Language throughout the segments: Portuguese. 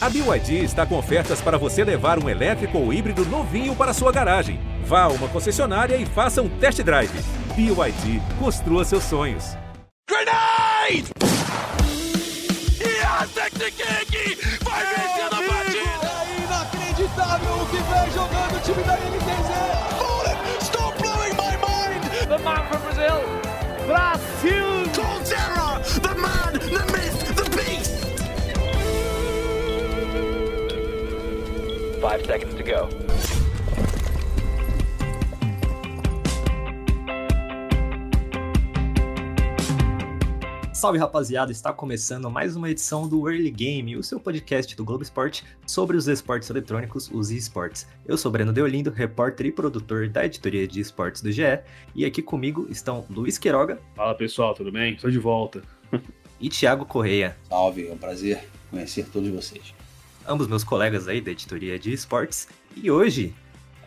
A BYD está com ofertas para você levar um elétrico ou híbrido novinho para sua garagem. Vá a uma concessionária e faça um test drive. BYD, construa seus sonhos. Grenade! Yasekiki vai vencer a partida! É inacreditável o que vem jogando o time da NTZ! Stop blowing my mind! The man from Brazil, Brasil! Five seconds to go. Salve rapaziada, está começando mais uma edição do Early Game, o seu podcast do Globo Esporte sobre os esportes eletrônicos, os esportes. Eu sou Breno Deolindo, repórter e produtor da editoria de esportes do GE, e aqui comigo estão Luiz Queiroga. Fala pessoal, tudo bem? Estou de volta. e Thiago Correia. Salve, é um prazer conhecer todos vocês. Ambos meus colegas aí da editoria de esportes. E hoje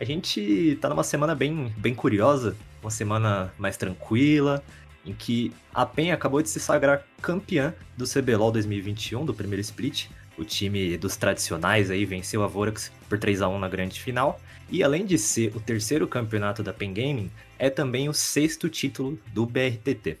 a gente tá numa semana bem, bem curiosa, uma semana mais tranquila, em que a PEN acabou de se sagrar campeã do CBLOL 2021, do primeiro split. O time dos tradicionais aí venceu a Vorax por 3 a 1 na grande final. E além de ser o terceiro campeonato da PEN Gaming, é também o sexto título do BRTT.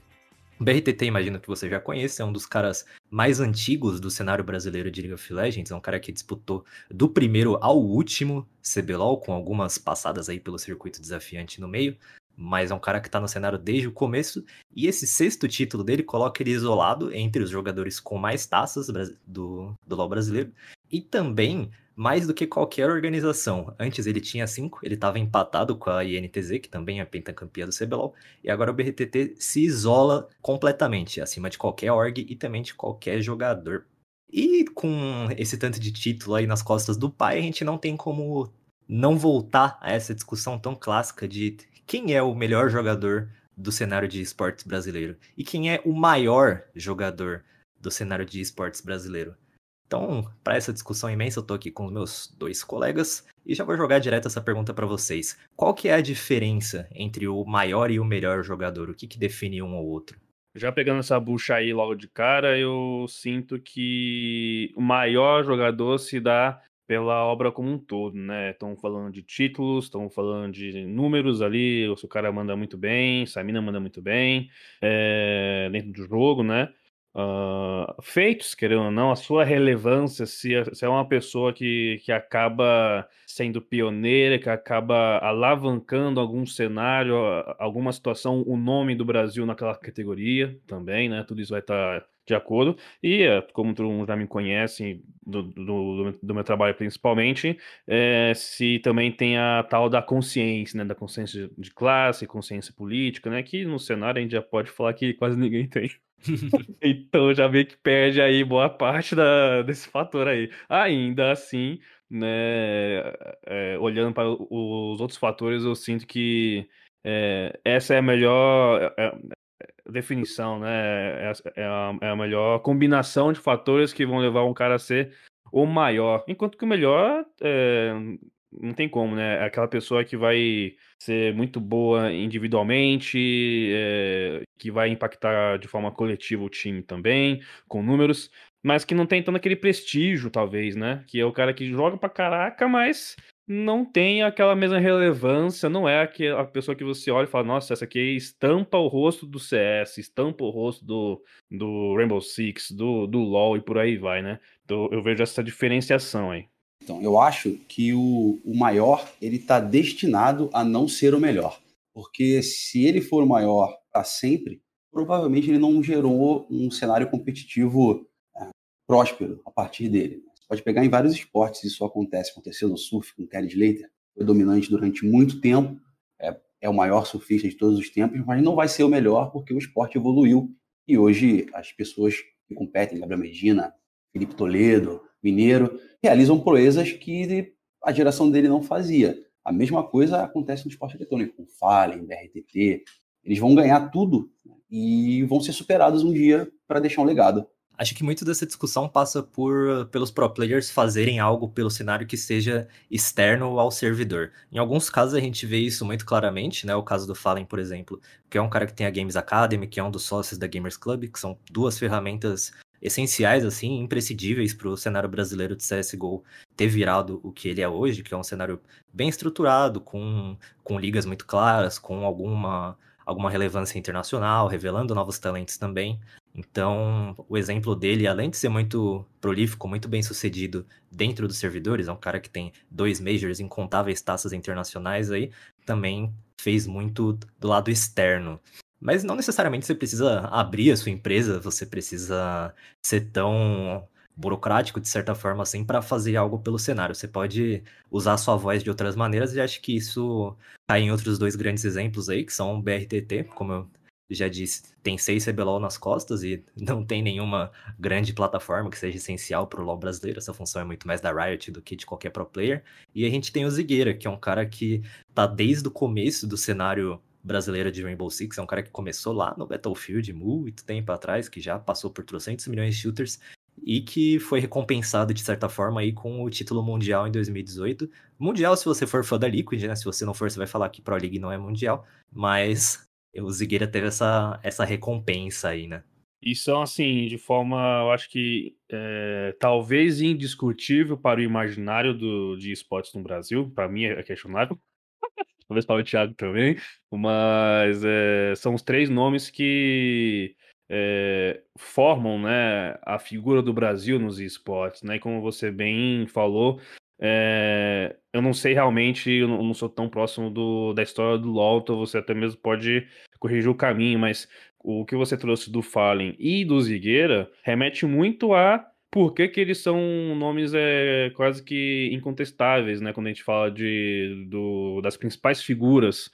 O BRTT, imagino que você já conhece, é um dos caras mais antigos do cenário brasileiro de League of Legends, é um cara que disputou do primeiro ao último CBLOL, com algumas passadas aí pelo circuito desafiante no meio, mas é um cara que está no cenário desde o começo, e esse sexto título dele coloca ele isolado entre os jogadores com mais taças do, do LoL brasileiro, e também mais do que qualquer organização. Antes ele tinha cinco, ele estava empatado com a INTZ, que também é pentacampeã do CBLOL, e agora o BRTT se isola completamente, acima de qualquer org e também de qualquer jogador. E com esse tanto de título aí nas costas do pai, a gente não tem como não voltar a essa discussão tão clássica de quem é o melhor jogador do cenário de esportes brasileiro e quem é o maior jogador do cenário de esportes brasileiro. Então, para essa discussão imensa, eu tô aqui com os meus dois colegas e já vou jogar direto essa pergunta para vocês. Qual que é a diferença entre o maior e o melhor jogador? O que, que define um ou outro? Já pegando essa bucha aí logo de cara, eu sinto que o maior jogador se dá pela obra como um todo, né? Estão falando de títulos, estão falando de números ali, o seu cara manda muito bem, Samina manda muito bem, é, dentro do jogo, né? Uh, feitos, querendo ou não, a sua relevância, se é, se é uma pessoa que, que acaba sendo pioneira, que acaba alavancando algum cenário, alguma situação, o nome do Brasil naquela categoria também, né? Tudo isso vai estar tá de acordo. E, eh, como todo mundo já me conhece, do, do, do meu trabalho principalmente, é, se também tem a tal da consciência, né? Da consciência de classe, consciência política, né? Que no cenário a gente já pode falar que quase ninguém tem. então já vê que perde aí boa parte da, desse fator aí. Ainda assim, né? É, olhando para os outros fatores, eu sinto que é, essa é a melhor. É, definição, né? É, é, a, é a melhor combinação de fatores que vão levar um cara a ser o maior. Enquanto que o melhor é, não tem como, né? É aquela pessoa que vai ser muito boa individualmente, é, que vai impactar de forma coletiva o time também, com números, mas que não tem tanto aquele prestígio, talvez, né? Que é o cara que joga pra caraca, mas não tem aquela mesma relevância, não é a pessoa que você olha e fala, nossa, essa aqui estampa o rosto do CS, estampa o rosto do, do Rainbow Six, do, do LoL e por aí vai, né? Então eu vejo essa diferenciação aí. Então, eu acho que o, o maior, ele está destinado a não ser o melhor. Porque se ele for o maior para sempre, provavelmente ele não gerou um cenário competitivo é, próspero a partir dele pode pegar em vários esportes, isso acontece. Aconteceu no surf com Kelly Slater, foi dominante durante muito tempo, é, é o maior surfista de todos os tempos, mas não vai ser o melhor porque o esporte evoluiu e hoje as pessoas que competem, Gabriel Medina, Felipe Toledo, Mineiro, realizam proezas que a geração dele não fazia. A mesma coisa acontece no esporte eletrônico, com Fallen, BRTT. Eles vão ganhar tudo e vão ser superados um dia para deixar um legado. Acho que muito dessa discussão passa por pelos pro players fazerem algo pelo cenário que seja externo ao servidor. Em alguns casos a gente vê isso muito claramente, né? O caso do Fallen, por exemplo, que é um cara que tem a Games Academy, que é um dos sócios da Gamers Club, que são duas ferramentas essenciais, assim, imprescindíveis para o cenário brasileiro de CSGO ter virado o que ele é hoje, que é um cenário bem estruturado, com, com ligas muito claras, com alguma, alguma relevância internacional, revelando novos talentos também. Então, o exemplo dele, além de ser muito prolífico, muito bem sucedido dentro dos servidores, é um cara que tem dois majors, incontáveis taças internacionais aí, também fez muito do lado externo. Mas não necessariamente você precisa abrir a sua empresa, você precisa ser tão burocrático de certa forma assim para fazer algo pelo cenário. Você pode usar a sua voz de outras maneiras e acho que isso cai em outros dois grandes exemplos aí, que são o BRTT, como eu já disse, tem seis CBLOL nas costas e não tem nenhuma grande plataforma que seja essencial para o LoL brasileiro. Essa função é muito mais da Riot do que de qualquer pro player. E a gente tem o Zigueira, que é um cara que tá desde o começo do cenário brasileiro de Rainbow Six, é um cara que começou lá no Battlefield muito tempo atrás, que já passou por 300 milhões de shooters e que foi recompensado de certa forma aí com o título mundial em 2018. Mundial se você for fã da Liquid, né? Se você não for, você vai falar que Pro League não é mundial, mas o Zigueira teve essa, essa recompensa aí, né? E são, assim, de forma, eu acho que é, talvez indiscutível para o imaginário do, de esportes no Brasil, para mim é questionável, talvez para o Thiago também, mas é, são os três nomes que é, formam né, a figura do Brasil nos esportes, né? Como você bem falou, é, eu não sei realmente, eu não, não sou tão próximo do, da história do LoL, então você até mesmo pode corrigir o caminho, mas o que você trouxe do Fallen e do Zigueira remete muito a por que, que eles são nomes é, quase que incontestáveis, né? Quando a gente fala de, do, das principais figuras,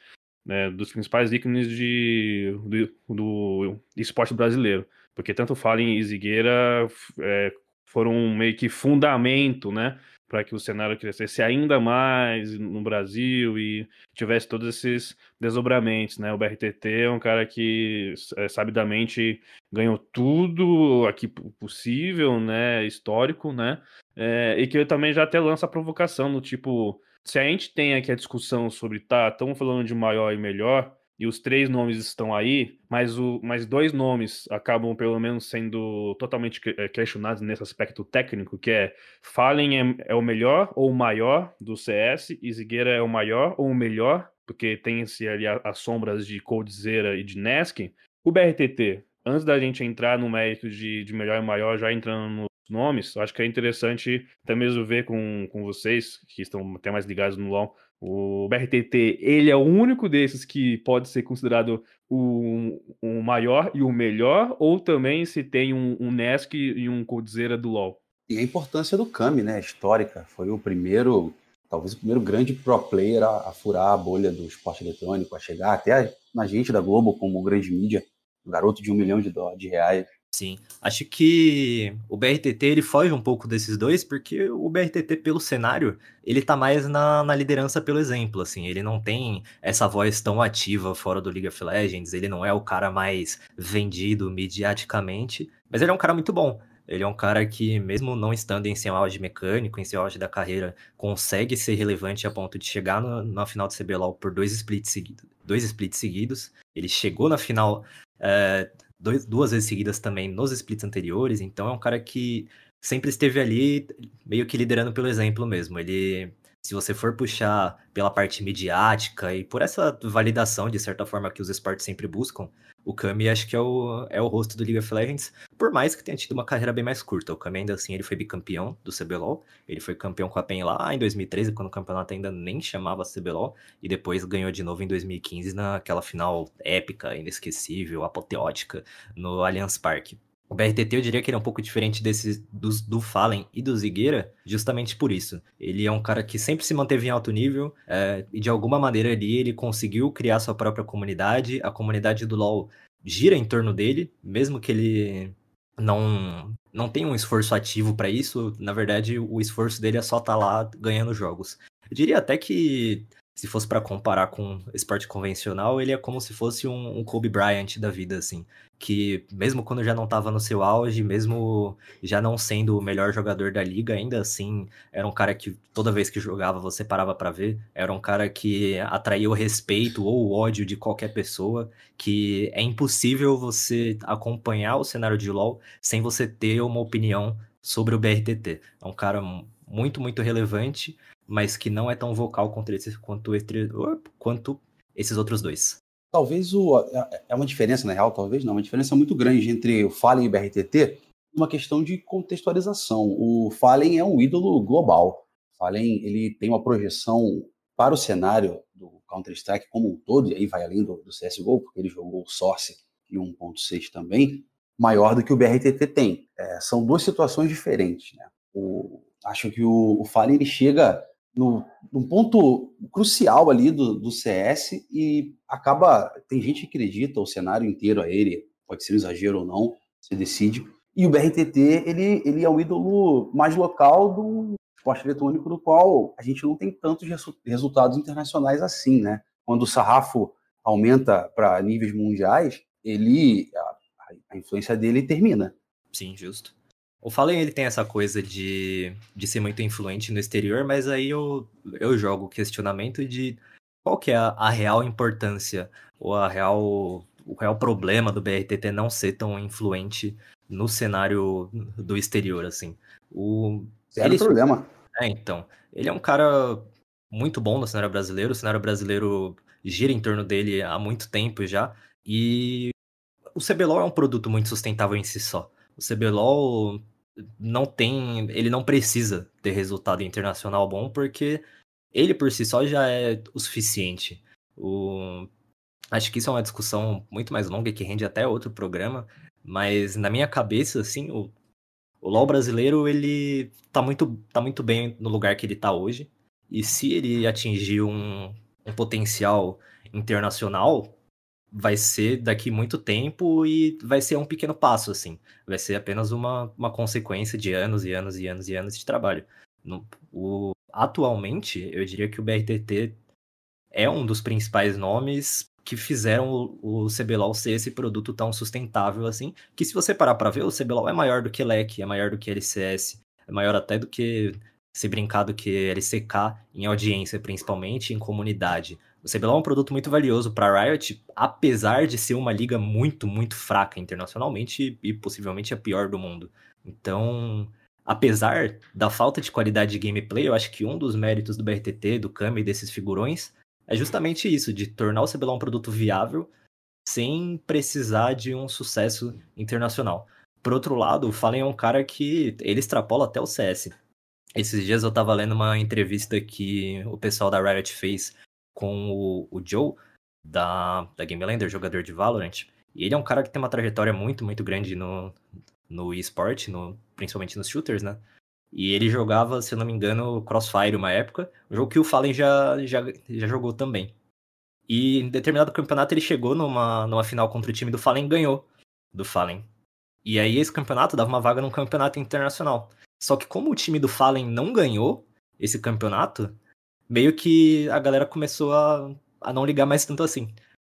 né, dos principais ícones de, do, do esporte brasileiro. Porque tanto Fallen e Zigueira é, foram meio que fundamento, né? Para que o cenário crescesse ainda mais no Brasil e tivesse todos esses desdobramentos, né? O BRTT é um cara que é, sabidamente ganhou tudo aqui possível, né? Histórico, né? É, e que ele também já até lança a provocação no tipo, se a gente tem aqui a discussão sobre tá, estamos falando de maior e melhor, e os três nomes estão aí, mas, o, mas dois nomes acabam pelo menos sendo totalmente eh, questionados nesse aspecto técnico, que é Fallen é, é o melhor ou o maior do CS, e Zigueira é o maior ou o melhor, porque tem-se ali as sombras de Coldzera e de Nesk. O BRTT, antes da gente entrar no mérito de, de melhor e maior, já entrando nos nomes, acho que é interessante até mesmo ver com, com vocês, que estão até mais ligados no LoL, o BRTT, ele é o único desses que pode ser considerado o, o maior e o melhor, ou também se tem um, um Nesk e um Coldzera do LoL? E a importância do Kami, né, histórica, foi o primeiro, talvez o primeiro grande pro player a, a furar a bolha do esporte eletrônico, a chegar até a, na gente da Globo como grande mídia, um garoto de um milhão de, de reais, Sim, acho que o BRTT ele foge um pouco desses dois, porque o BRTT, pelo cenário, ele tá mais na, na liderança pelo exemplo, assim, ele não tem essa voz tão ativa fora do League of Legends, ele não é o cara mais vendido mediaticamente, mas ele é um cara muito bom. Ele é um cara que, mesmo não estando em seu auge mecânico, em seu auge da carreira, consegue ser relevante a ponto de chegar no, na final do CBLOL por dois splits, seguidos, dois splits seguidos. Ele chegou na final é, dois, duas vezes seguidas também nos splits anteriores, então é um cara que sempre esteve ali meio que liderando pelo exemplo mesmo. Ele, se você for puxar pela parte midiática e por essa validação, de certa forma, que os esportes sempre buscam, o Kami acho que é o, é o rosto do League of Legends, por mais que tenha tido uma carreira bem mais curta. O Kami ainda assim, ele foi bicampeão do CBLOL, ele foi campeão com a PEN lá em 2013, quando o campeonato ainda nem chamava CBLOL, e depois ganhou de novo em 2015 naquela final épica, inesquecível, apoteótica, no Allianz Parque. O BRTT eu diria que ele é um pouco diferente desses do, do Fallen e do Zigueira, justamente por isso. Ele é um cara que sempre se manteve em alto nível é, e de alguma maneira ali ele conseguiu criar sua própria comunidade. A comunidade do LoL gira em torno dele, mesmo que ele não não tenha um esforço ativo para isso. Na verdade, o esforço dele é só estar tá lá ganhando jogos. Eu diria até que se fosse para comparar com esporte convencional, ele é como se fosse um, um, Kobe Bryant da vida, assim. Que mesmo quando já não estava no seu auge, mesmo já não sendo o melhor jogador da liga, ainda assim era um cara que toda vez que jogava você parava para ver. Era um cara que atraía o respeito ou o ódio de qualquer pessoa. Que é impossível você acompanhar o cenário de LoL sem você ter uma opinião sobre o BRTT. É um cara muito, muito relevante mas que não é tão vocal quanto, esse, quanto, quanto esses outros dois. Talvez o. É, é uma diferença, na real, talvez não, uma diferença muito grande entre o Fallen e o BRTT, uma questão de contextualização. O Fallen é um ídolo global. O Fallen ele tem uma projeção para o cenário do Counter-Strike como um todo, e aí vai além do, do CSGO, porque ele jogou o Source e 1.6 também, maior do que o BRTT tem. É, são duas situações diferentes. Né? O, acho que o, o Fallen ele chega no, num ponto crucial ali do, do CS e acaba. Tem gente que acredita o cenário inteiro a ele, pode ser um exagero ou não, você decide. E o BRTT, ele, ele é um ídolo mais local do esporte eletrônico, do qual a gente não tem tantos resultados internacionais assim, né? Quando o sarrafo aumenta para níveis mundiais, ele a, a influência dele termina. Sim, justo. O Fallen ele tem essa coisa de, de ser muito influente no exterior, mas aí eu, eu jogo o questionamento de qual que é a, a, real importância ou a real, o real problema do BRTT não ser tão influente no cenário do exterior, assim. O, Zero ele, problema. É, então. Ele é um cara muito bom no cenário brasileiro, o cenário brasileiro gira em torno dele há muito tempo já, e o CBLOL é um produto muito sustentável em si só. O CBLOL não tem, ele não precisa ter resultado internacional bom porque ele por si só já é o suficiente. O, acho que isso é uma discussão muito mais longa que rende até outro programa, mas na minha cabeça, assim, o, o LoL brasileiro ele tá muito, tá muito bem no lugar que ele tá hoje. E se ele atingir um, um potencial internacional, vai ser daqui muito tempo e vai ser um pequeno passo, assim. Vai ser apenas uma, uma consequência de anos e anos e anos e anos de trabalho. No, o, atualmente, eu diria que o BRTT é um dos principais nomes que fizeram o, o CBLOL ser esse produto tão sustentável assim, que se você parar para ver, o CBLOL é maior do que LEC, é maior do que LCS, é maior até do que se brincar do que LCK em audiência, principalmente em comunidade. O CBLOL é um produto muito valioso para Riot, apesar de ser uma liga muito, muito fraca internacionalmente e possivelmente a pior do mundo. Então, apesar da falta de qualidade de gameplay, eu acho que um dos méritos do BRTT, do Kami e desses figurões é justamente isso, de tornar o CBLOL um produto viável sem precisar de um sucesso internacional. Por outro lado, o Fallen é um cara que ele extrapola até o CS. Esses dias eu tava lendo uma entrevista que o pessoal da Riot fez com o, o Joe, da, da Game Lander, jogador de Valorant. E ele é um cara que tem uma trajetória muito, muito grande no, no eSport, no, principalmente nos shooters, né? E ele jogava, se eu não me engano, Crossfire uma época, um jogo que o Fallen já, já, já jogou também. E em determinado campeonato ele chegou numa, numa final contra o time do Fallen e ganhou do Fallen. E aí esse campeonato dava uma vaga num campeonato internacional. Só que como o time do Fallen não ganhou esse campeonato, meio que a galera começou a, a não ligar mais tanto assim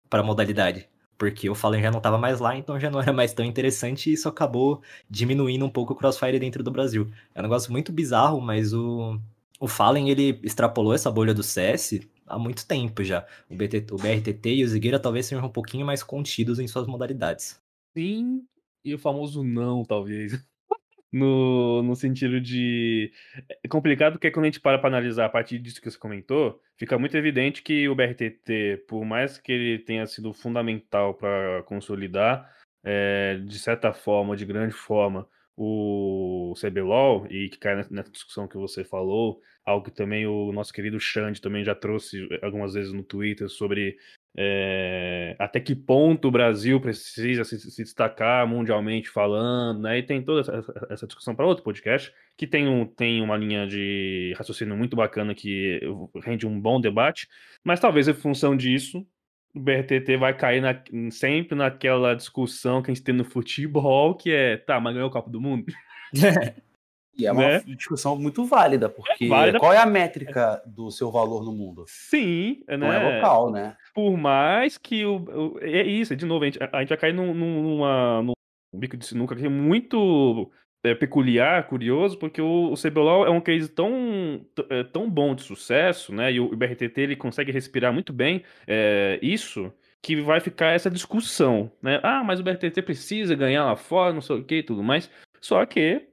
para a modalidade. Porque o Fallen já não estava mais lá, então já não era mais tão interessante e isso acabou diminuindo um pouco o Crossfire dentro do Brasil. É um negócio muito bizarro, mas o, o Fallen ele extrapolou essa bolha do CS há muito tempo já. O, BT, o BRTT e o Zigueira talvez sejam um pouquinho mais contidos em suas modalidades. Sim, e o famoso não, talvez. No, no sentido de. É complicado porque quando a gente para para analisar a partir disso que você comentou, fica muito evidente que o BRTT, por mais que ele tenha sido fundamental para consolidar, é, de certa forma, de grande forma, o CBLOL, e que cai nessa discussão que você falou, algo que também o nosso querido Xande também já trouxe algumas vezes no Twitter sobre é, até que ponto o Brasil precisa se, se, destacar mundialmente falando, né? E tem toda essa, essa discussão para outro podcast, que tem, um, tem uma linha de raciocínio muito bacana que rende um bom debate, mas talvez em função disso, o BRTT vai cair na, sempre naquela discussão que a gente tem no futebol, que é, tá, mas ganhou o Copa do Mundo? E é uma Né? discussão muito válida, porque válida. qual é a métrica do seu valor no mundo? Sim, né? Não é local, né? Por mais que o. o- é isso, de novo, a gente, a gente vai cair num, num- numa, num bico de sinuca aqui muito é, peculiar, curioso, porque o, o CBLOL é um case tão, é, tão bom de sucesso, né? E o, BRTT ele consegue respirar muito bem é, isso. Que vai ficar essa discussão, né? Ah, mas o BRTT precisa ganhar lá fora, não sei o que e tudo mais. Só que,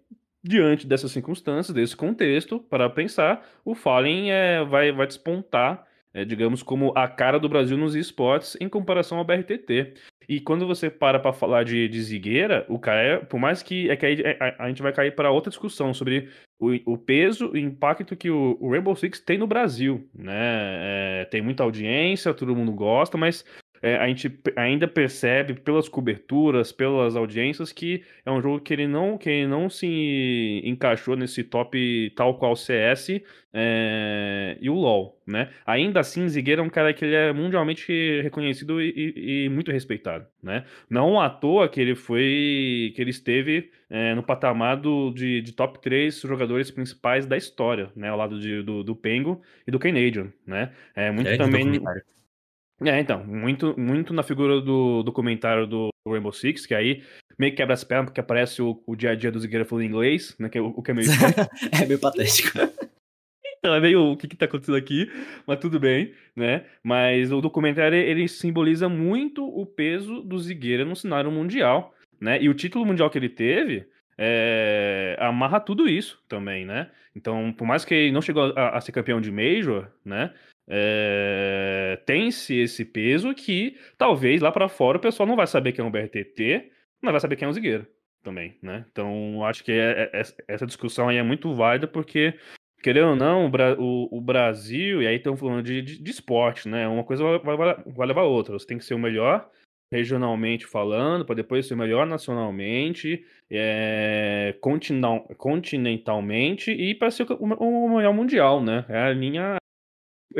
diante dessas circunstâncias, desse contexto, para pensar, o Fallen é, vai, vai despontar é, digamos, como a cara do Brasil nos esportes em comparação ao BRTT. E quando você para para falar de, de Zigueira, o cara, é- por mais que, é que aí a, a gente vai cair para outra discussão sobre o, o peso e impacto que o, o Rainbow Six tem no Brasil, né? É, tem muita audiência, todo mundo gosta, mas é, a gente ainda percebe pelas coberturas, pelas audiências, que é um jogo que ele não, que ele não se encaixou nesse top tal qual CS é, e o LoL, né? Ainda assim, Zigueira é um cara que ele é mundialmente reconhecido e, e- e muito respeitado, né? Não à toa que ele foi, que ele esteve é, no patamar do, de, de top 3 jogadores principais da história, né? Ao lado de- do, do Pengo e do Canadian, né? É muito também... documentário. É, então, muito, muito na figura do, do comentário do Rainbow Six, que aí meio que quebra as pernas, porque aparece o, o dia a dia do Zigueira falando inglês, né? Que é o, o que é meio. É meio patético. Então, é meio o que, que tá acontecendo aqui, mas tudo bem, né? Mas o documentário ele simboliza muito o peso do Zigueira no cenário mundial, né? E o título mundial que ele teve é, amarra tudo isso também, né? Então, por mais que ele não chegou a, a ser campeão de Major, né? É, tem-se esse peso que talvez lá pra fora o pessoal não vai saber quem é um BRTT, mas vai saber quem é um Zigueira também, né? Então, acho que é- é- essa discussão aí é muito válida porque querendo ou não, o, o- o Brasil, e aí estamos falando de, de, de esporte, né? Uma coisa vai, vai- vai levar a outra. Você tem que ser o melhor regionalmente falando, para depois ser o melhor nacionalmente, é, continental- continentalmente e para ser o, o melhor mundial, né? É a linha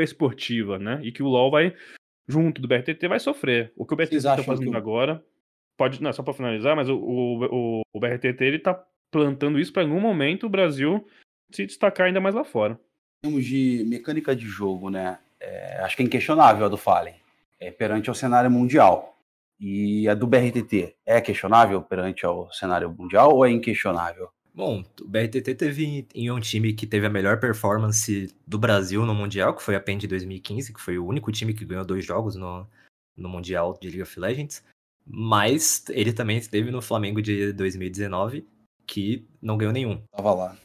esportiva, né? E que o LoL vai, junto do BRTT, vai sofrer. O que o BRTT está fazendo que agora, pode, não, só para finalizar, mas o, o, o, o BRTT ele tá plantando isso para em algum momento o Brasil se destacar ainda mais lá fora. Em termos de mecânica de jogo, né? é, acho que é inquestionável a do Fallen é, perante ao cenário mundial. E a do BRTT é questionável perante ao cenário mundial ou é inquestionável? Bom, o BRTT teve em um time que teve a melhor performance do Brasil no Mundial, que foi a PEN de 2015, que foi o único time que ganhou dois jogos no, no Mundial de League of Legends. Mas ele também esteve no Flamengo de 2019, que não ganhou nenhum. Tava lá.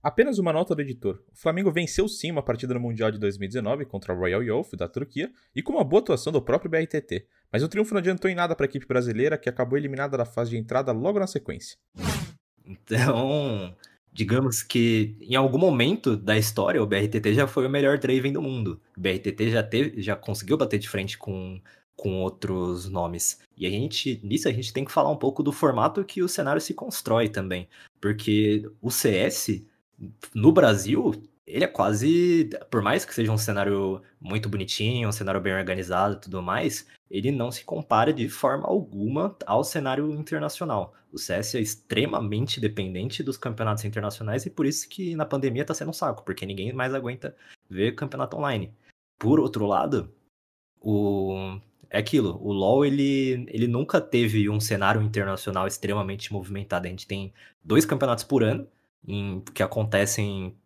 Apenas uma nota do editor. O Flamengo venceu sim uma partida no Mundial de 2019 contra a Royal Youth da Turquia e com uma boa atuação do próprio BRTT. Mas o triunfo não adiantou em nada para a equipe brasileira, que acabou eliminada da fase de entrada logo na sequência. Então, digamos que em algum momento da história o BRTT já foi o melhor Draven do mundo. O BRTT já teve, já conseguiu bater de frente com, com outros nomes. E a gente, nisso a gente tem que falar um pouco do formato que o cenário se constrói também, porque o CS no Brasil, ele é quase, por mais que seja um cenário muito bonitinho, um cenário bem organizado e tudo mais, ele não se compara de forma alguma ao cenário internacional. O CS é extremamente dependente dos campeonatos internacionais e por isso que na pandemia tá sendo um saco, porque ninguém mais aguenta ver campeonato online. Por outro lado, o é aquilo, o LoL ele, ele nunca teve um cenário internacional extremamente movimentado. A gente tem dois campeonatos por ano em- que acontecem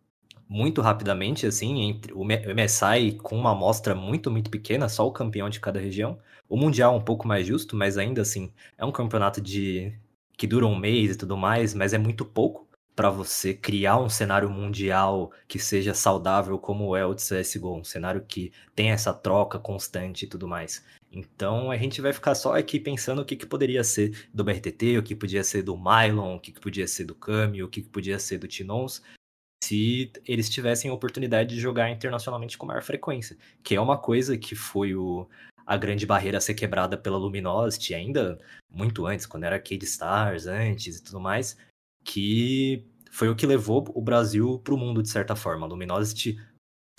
muito rapidamente, assim, entre o MSI com uma amostra muito, muito pequena, só o campeão de cada região. O Mundial é um pouco mais justo, mas ainda assim, é um campeonato de que dura um mês e tudo mais, mas é muito pouco para você criar um cenário mundial que seja saudável como é o de CSGO, um cenário que tem essa troca constante e tudo mais. Então a gente vai ficar só aqui pensando o que, que poderia ser do BRTT, o que podia ser do Mylon, o que, que podia ser do Kami, o que, que podia ser do Tinons, se eles tivessem a oportunidade de jogar internacionalmente com maior frequência, que é uma coisa que foi o, a grande barreira a ser quebrada pela Luminosity ainda muito antes, quando era Cade Stars antes e tudo mais, que foi o que levou o Brasil para o mundo de certa forma. A Luminosity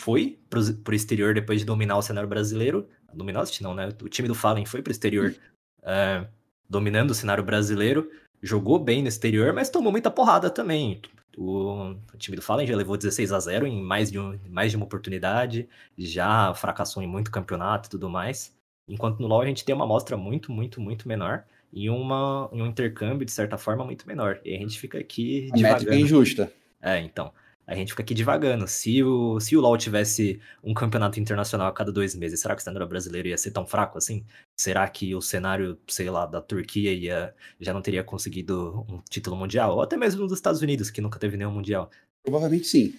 foi pro, pro exterior depois de dominar o cenário brasileiro. A Luminosity não, né? O time do Fallen foi pro exterior eh, dominando o cenário brasileiro, jogou bem no exterior, mas tomou muita porrada também. O, o time do Fallen já levou 16 a 0 em mais de, um, mais de uma oportunidade, já fracassou em muito campeonato e tudo mais. Enquanto no LoL a gente tem uma amostra muito, muito, muito menor e uma, um intercâmbio, de certa forma, muito menor. E a gente fica aqui. A métrica é injusta. É, então. A gente fica aqui devagando. Se o, se o LoL tivesse um campeonato internacional a cada dois meses, será que o cenário brasileiro ia ser tão fraco assim? Será que o cenário, sei lá, da Turquia ia, já não teria conseguido um título mundial? Ou até mesmo dos Estados Unidos, que nunca teve nenhum mundial? Provavelmente sim.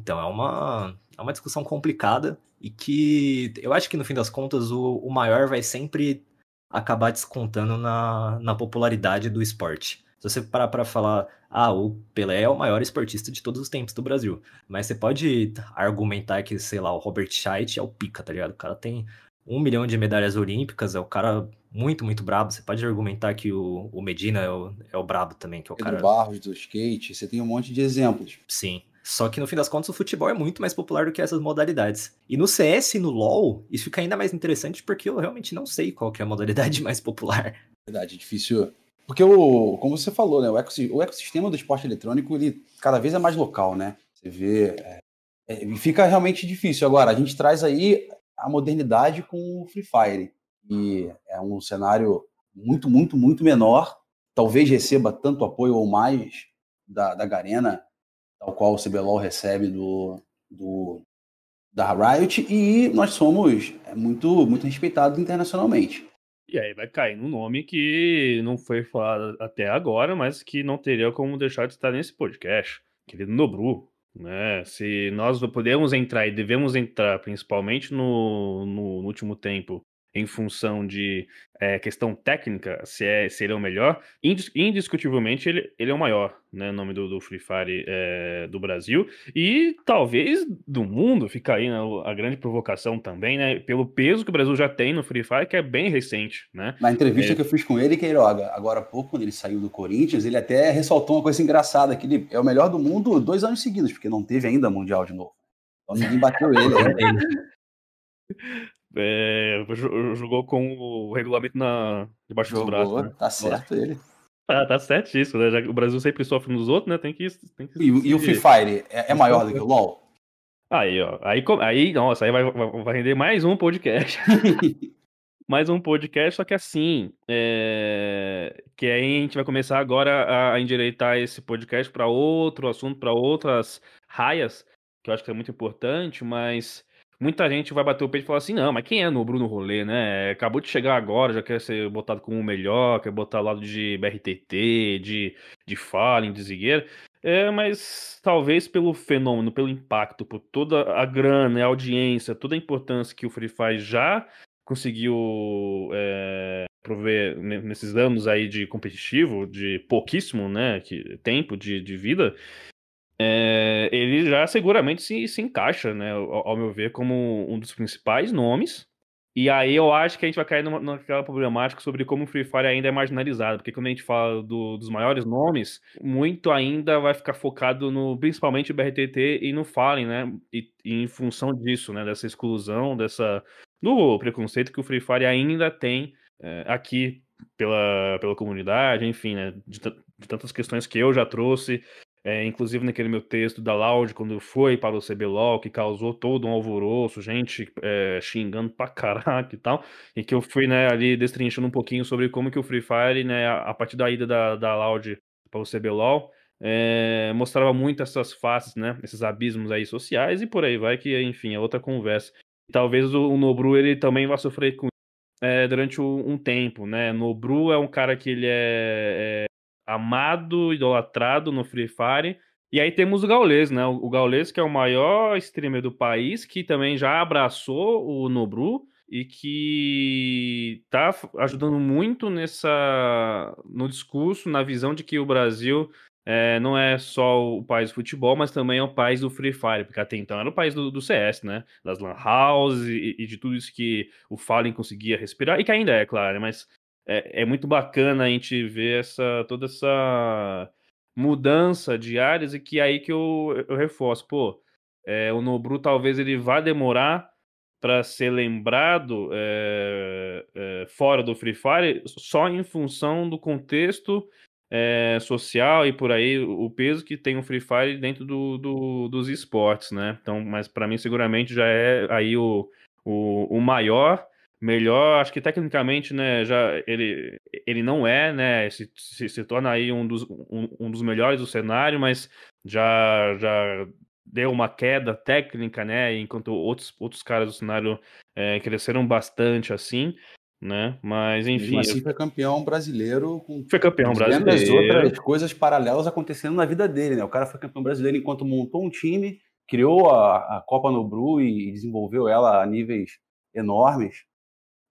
Então é uma, é uma discussão complicada e que eu acho que no fim das contas o, o maior vai sempre acabar descontando na, na popularidade do esporte. Se você parar para falar, ah, o Pelé é o maior esportista de todos os tempos do Brasil, mas você pode argumentar que, sei lá, o Robert Scheidt é o pica, tá ligado? O cara tem um milhão de medalhas olímpicas, é o cara muito, muito brabo. Você pode argumentar que o, o Medina é o, é o brabo também, que é o Pedro cara... Barros, do skate, você tem um monte de exemplos. Sim. Só que no fim das contas o futebol é muito mais popular do que essas modalidades. E no CS e no LoL, isso fica ainda mais interessante porque eu realmente não sei qual que é a modalidade mais popular. Verdade, difícil. Porque, o, como você falou, né, o, ecossistema do esporte eletrônico ele cada vez é mais local, né? Você vê. É, é, fica realmente difícil. Agora, a gente traz aí a modernidade com o Free Fire. E é um cenário muito, muito, muito menor. Talvez receba tanto apoio ou mais da, da Garena tal qual o CBLOL recebe do, do, da Riot, e nós somos é, muito, muito respeitados internacionalmente. E aí vai cair num nome que não foi falado até agora, mas que não teria como deixar de estar nesse podcast, querido Nobru. Né? Se nós podemos entrar e devemos entrar, principalmente no, no, no último tempo, em função de é, questão técnica, se, é, se ele é o melhor, indiscutivelmente ele, ele é o maior, né, nome do, do Free Fire é, do Brasil, e talvez do mundo, fica aí né, a grande provocação também, né, pelo peso que o Brasil já tem no Free Fire, que é bem recente, né. Na entrevista é... que eu fiz com ele, Queiroga, agora há pouco, quando ele saiu do Corinthians, ele até ressaltou uma coisa engraçada, que ele é o melhor do mundo dois anos seguidos, porque não teve ainda Mundial de novo. Então ninguém bateu ele ainda. É, jogou com o regulamento na, debaixo jogou, dos braços. Né? Tá certo ele. Tá, tá certo isso, né? Já que o Brasil sempre sofre nos outros, né? Tem que. Tem que e, e, o Free Fire é, é maior do que o LoL? Aí, ó. Aí, aí nossa, aí vai, vai render mais um podcast. mais um podcast, só que assim. É... Que aí a gente vai começar agora a endireitar esse podcast para outro assunto, para outras raias, que eu acho que é muito importante, mas muita gente vai bater o peito e falar assim: não, mas quem é no Bruno Rolê, né? Acabou de chegar agora, já quer ser botado como o melhor, quer botar ao lado de BRTT, de, de Fallen, de Zigueira. É, mas talvez pelo fenômeno, pelo impacto, por toda a grana, a audiência, toda a importância que o Free Fire já conseguiu é, prover nesses anos aí de competitivo, de pouquíssimo né, que, tempo de, de vida, é, ele já seguramente se, se encaixa, né, ao, ao, meu ver, como um dos principais nomes. E aí eu acho que a gente vai cair numa, naquela problemática sobre como o Free Fire ainda é marginalizado, porque quando a gente fala do, dos maiores nomes, muito ainda vai ficar focado no, principalmente o BRTT e no Fallen, né, e, e em função disso, né, dessa exclusão, dessa, do preconceito que o Free Fire ainda tem é, aqui pela, pela comunidade, enfim, né, de, de tantas questões que eu já trouxe, é, inclusive naquele meu texto da Loud, quando foi para o CBLOL, que causou todo um alvoroço, gente é, xingando pra caraca e tal, e que eu fui né, ali destrinchando um pouquinho sobre como que o Free Fire, né, a partir da ida da, da Loud para o CBLOL, é, mostrava muito essas faces, né, esses abismos aí sociais e por aí vai, que enfim, é outra conversa. Talvez o, o Nobru ele também vá sofrer com é, durante um tempo, né? Nobru é um cara que ele é, é amado, idolatrado no Free Fire. E aí temos o Gaules, né? O Gaules, que é o maior streamer do país, que também já abraçou o Nobru e que tá ajudando muito nessa no discurso, na visão de que o Brasil é, não é só o país do futebol, mas também é o país do Free Fire, porque até então era o país do, do CS, né? Das Lan House e, e, de tudo isso que o Fallen conseguia respirar, e que ainda é, claro, né? mas é, é muito bacana a gente ver essa toda essa mudança de áreas e que é aí que eu, eu reforço, pô, é, o Nobru talvez ele vá demorar para ser lembrado é, é, fora do Free Fire só em função do contexto é, social e por aí, o peso que tem o Free Fire dentro do, do dos esportes, né? Então, mas para mim seguramente já é aí o, o, o maior melhor, acho que tecnicamente, né, já ele, ele não é, né, se, se, se torna aí um dos, um, um, dos melhores do cenário, mas já, já deu uma queda técnica, né, enquanto outros, outros caras do cenário é, cresceram bastante assim, né, mas enfim. Mas assim foi campeão brasileiro com foi campeão brasileiro. outras coisas paralelas acontecendo na vida dele, né, o cara foi campeão brasileiro enquanto montou um time, criou a, a Copa no Bru e desenvolveu ela a níveis enormes,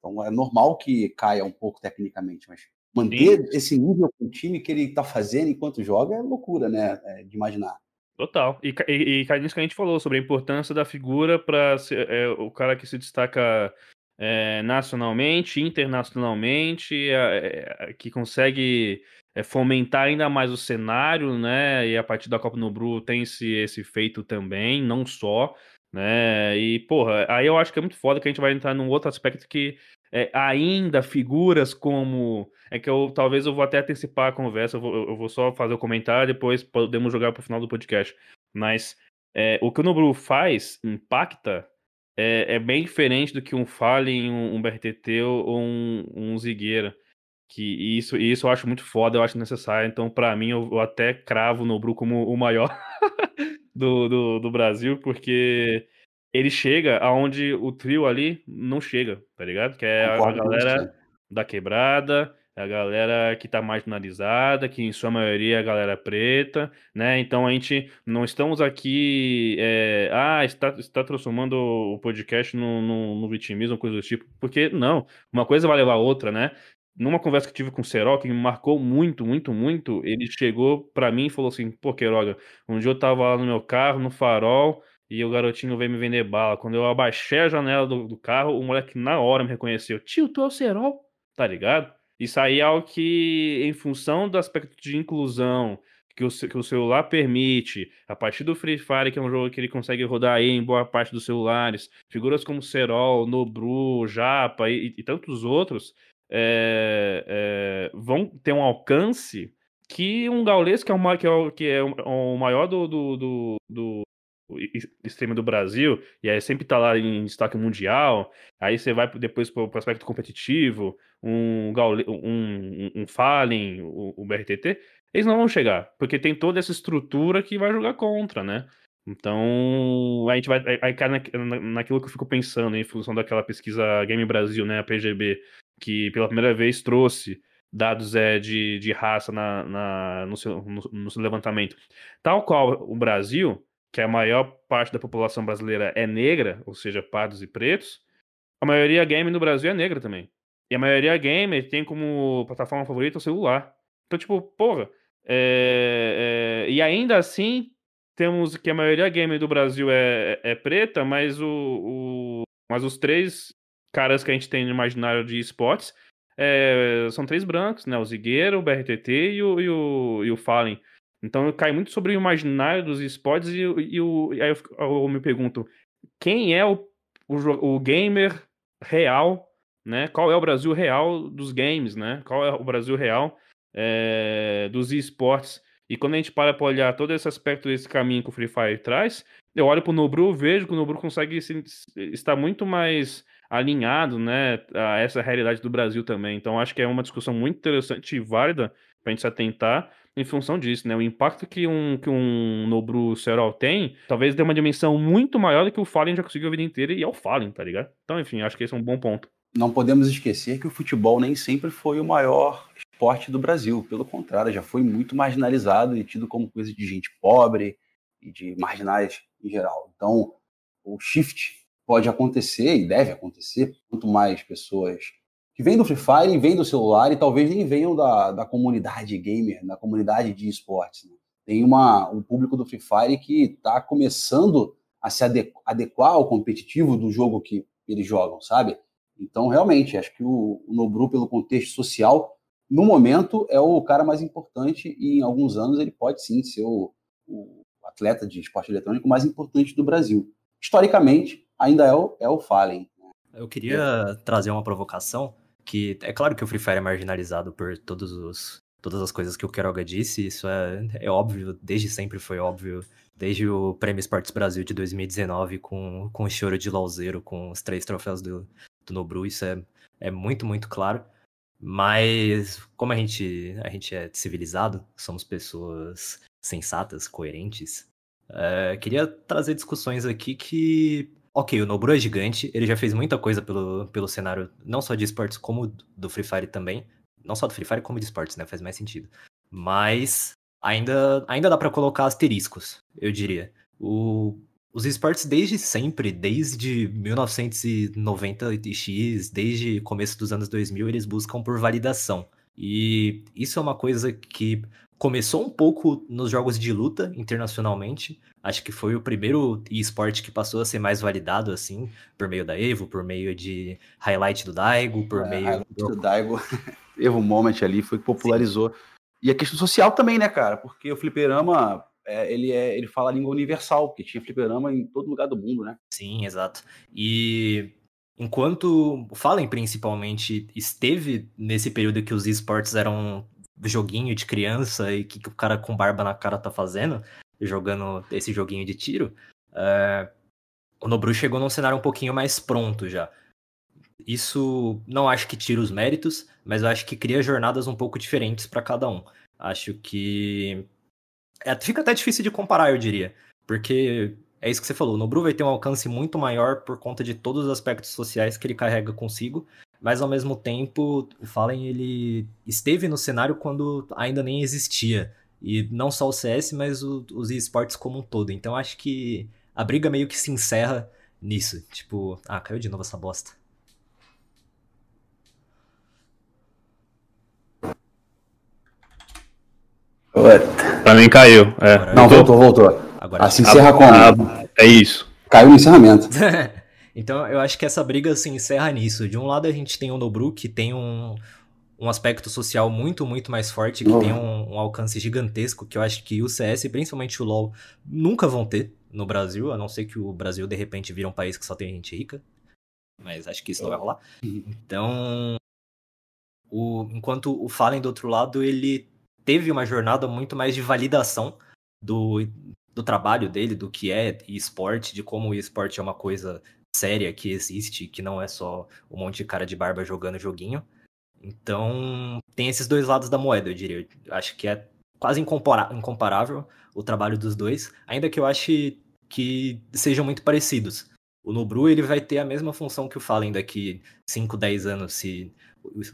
então é normal que caia um pouco tecnicamente, mas manter Sim. esse nível com o time que ele está fazendo enquanto joga é loucura, né? É de imaginar. Total. E, e, e cai nisso que a gente falou sobre a importância da figura para é, o cara que se destaca é, nacionalmente, internacionalmente, é, que consegue é, fomentar ainda mais o cenário, né? E a partir da Copa no Bru tem esse, esse feito também, não só, né? E, porra, aí eu acho que é muito foda que a gente vai entrar num outro aspecto que é, ainda figuras como. É que eu talvez eu vou até antecipar a conversa, eu vou, eu vou só fazer o comentário, depois podemos jogar para o final do podcast. Mas é, o que o Nobru faz impacta é, é, bem diferente do que um Fallen, um, um BRTT ou um, um Zigueira. Que isso, isso eu acho muito foda, eu acho necessário. Então, para mim, eu, eu, até cravo o Nobru como o maior do, do, do Brasil, porque ele chega aonde o trio ali não chega, tá ligado? Que é a, a galera da quebrada, é a galera que tá marginalizada, que em sua maioria é a galera preta, né? Então a gente não estamos aqui, é, ah, está, está transformando o podcast no, no, no vitimismo, coisa do tipo, porque não, uma coisa vai levar a outra, né? Numa conversa que tive com o Serol, que me marcou muito, muito, muito, ele chegou para mim e falou assim: pô, Queiroga, um dia eu tava lá no meu carro, no farol, e o garotinho veio me vender bala. Quando eu abaixei a janela do, do carro, o moleque na hora me reconheceu. Tio, tu é o Serol? Tá ligado? Isso aí é algo que, em função do aspecto de inclusão que o, que o celular permite, a partir do Free Fire, que é um jogo que ele consegue rodar aí em boa parte dos celulares, figuras como Serol, Nobru, Japa e, e tantos outros é, é, vão ter um alcance que um gaulês, que é, que é, o, que é o maior do, do, do, do extremo do Brasil, e aí sempre tá lá em destaque mundial, aí você vai depois para o aspecto competitivo, um, um, um Fallen, o, o BRTT, eles não vão chegar, porque tem toda essa estrutura que vai jogar contra, né? Então, a gente vai aí cai na, naquilo que eu fico pensando em função daquela pesquisa Game Brasil, né, a PGB, que pela primeira vez trouxe dados é, de, de raça na, na no, seu, no, no seu levantamento. Tal qual o Brasil, que a maior parte da população brasileira é negra, ou seja, pardos e pretos, a maioria game no Brasil é negra também. E a maioria gamer tem como plataforma favorita o celular. Então, tipo, porra. É, é, e ainda assim, temos que a maioria gamer do Brasil é, é preta, mas, o, o, mas os três caras que a gente tem no imaginário de esportes é, são três brancos, né? O Zigueiro, o BRTT e o, e o, e o Fallen. Então cai muito sobre o imaginário dos esportes e, e, o, e aí eu, eu, me pergunto, quem é o, o, o, gamer real, né? Qual é o Brasil real dos games, né? Qual é o Brasil real é, dos esportes? E quando a gente para para olhar todo esse aspecto desse caminho que o Free Fire traz, eu olho para o Nobru, vejo que o Nobru consegue se, estar muito mais alinhado, né, a essa realidade do Brasil também. Então acho que é uma discussão muito interessante e válida para a gente se atentar em função disso, né? O impacto que um, que um Nobru Serol tem, talvez dê uma dimensão muito maior do que o Fallen já conseguiu a vida inteira e é o Fallen, tá ligado? Então, enfim, acho que esse é um bom ponto. Não podemos esquecer que o futebol nem sempre foi o maior esporte do Brasil. Pelo contrário, já foi muito marginalizado e tido como coisa de gente pobre e de marginais em geral. Então, o shift pode acontecer e deve acontecer, quanto mais pessoas que vêm do Free Fire e vêm do celular e talvez nem venham da, da comunidade gamer, da comunidade de esportes. Né? Tem uma, um público do Free Fire que está começando a se adequar ao competitivo do jogo que eles jogam, sabe? Então, realmente, acho que o, o Nobru, pelo contexto social, no momento é o cara mais importante e em alguns anos ele pode sim ser o, o atleta de esporte eletrônico mais importante do Brasil. Historicamente, ainda é o, é o Fallen. Eu queria é. trazer uma provocação que é claro que o Free Fire é marginalizado por todos os todas as coisas que o Queiroga disse, isso é, é óbvio, desde sempre foi óbvio, desde o Prêmio Esportes Brasil de 2019, com, com o choro de Lauzeiro, com os três troféus do, do Nobru, isso é, é muito, muito claro. Mas como a gente, a gente é civilizado, somos pessoas sensatas, coerentes, é, queria trazer discussões aqui que Ok, o Nobru é gigante, ele já fez muita coisa pelo, pelo cenário, não só de esportes, como do Free Fire também. Não só do Free Fire, como de esportes, né? Faz mais sentido. Mas ainda, ainda dá para colocar asteriscos, eu diria. O, os esportes desde sempre, desde 1990x, desde começo dos anos 2000, eles buscam por validação. E isso é uma coisa que começou um pouco nos jogos de luta internacionalmente. Acho que foi o primeiro esporte que passou a ser mais validado, assim, por meio da Evo, por meio de highlight do Daigo, por É, meio highlight do Daigo, Evo Moment ali foi que popularizou. E a questão social também, né, cara? Porque o fliperama, é, ele, é, ele fala a língua universal, porque tinha fliperama em todo lugar do mundo, né? Sim, exato. E enquanto o Fallen principalmente esteve nesse período que os esportes eram joguinho de criança e que, que o cara com barba na cara tá fazendo, jogando esse joguinho de tiro, é, o Nobru chegou num cenário um pouquinho mais pronto já. Isso não acho que tira os méritos, mas acho que cria jornadas um pouco diferentes para cada um. Acho que é, fica até difícil de comparar, eu diria, porque é isso que você falou. O Nobru vai ter um alcance muito maior por conta de todos os aspectos sociais que ele carrega consigo, mas ao mesmo tempo, o Fallen ele esteve no cenário quando ainda nem existia. E não só o CS, mas o, os esportes como um todo. Então acho que a briga meio que se encerra nisso. Tipo, ah, caiu de novo essa bosta. Pra mim caiu. É. Não, voltou, voltou. Agora Assim encerra como? ah, é isso. Caiu no encerramento. então eu acho que essa briga se encerra nisso. De um lado a gente tem o Nobru, que tem um, um aspecto social muito, muito mais forte, que Uhum. tem um, um alcance gigantesco, que eu acho que o CS, principalmente o LoL, nunca vão ter no Brasil, a não ser que o Brasil de repente vira um país que só tem gente rica. Mas acho que isso não vai rolar. Uhum. Então, o, enquanto o Fallen do outro lado, ele teve uma jornada muito mais de validação do, do trabalho dele, do que é esporte, de como o esporte é uma coisa séria que existe, que não é só um monte de cara de barba jogando joguinho. Então, tem esses dois lados da moeda, eu diria. Eu acho que é quase incomparável o trabalho dos dois, ainda que eu ache que sejam muito parecidos. O Nobru ele vai ter a mesma função que o Fallen daqui 5, 10 anos, se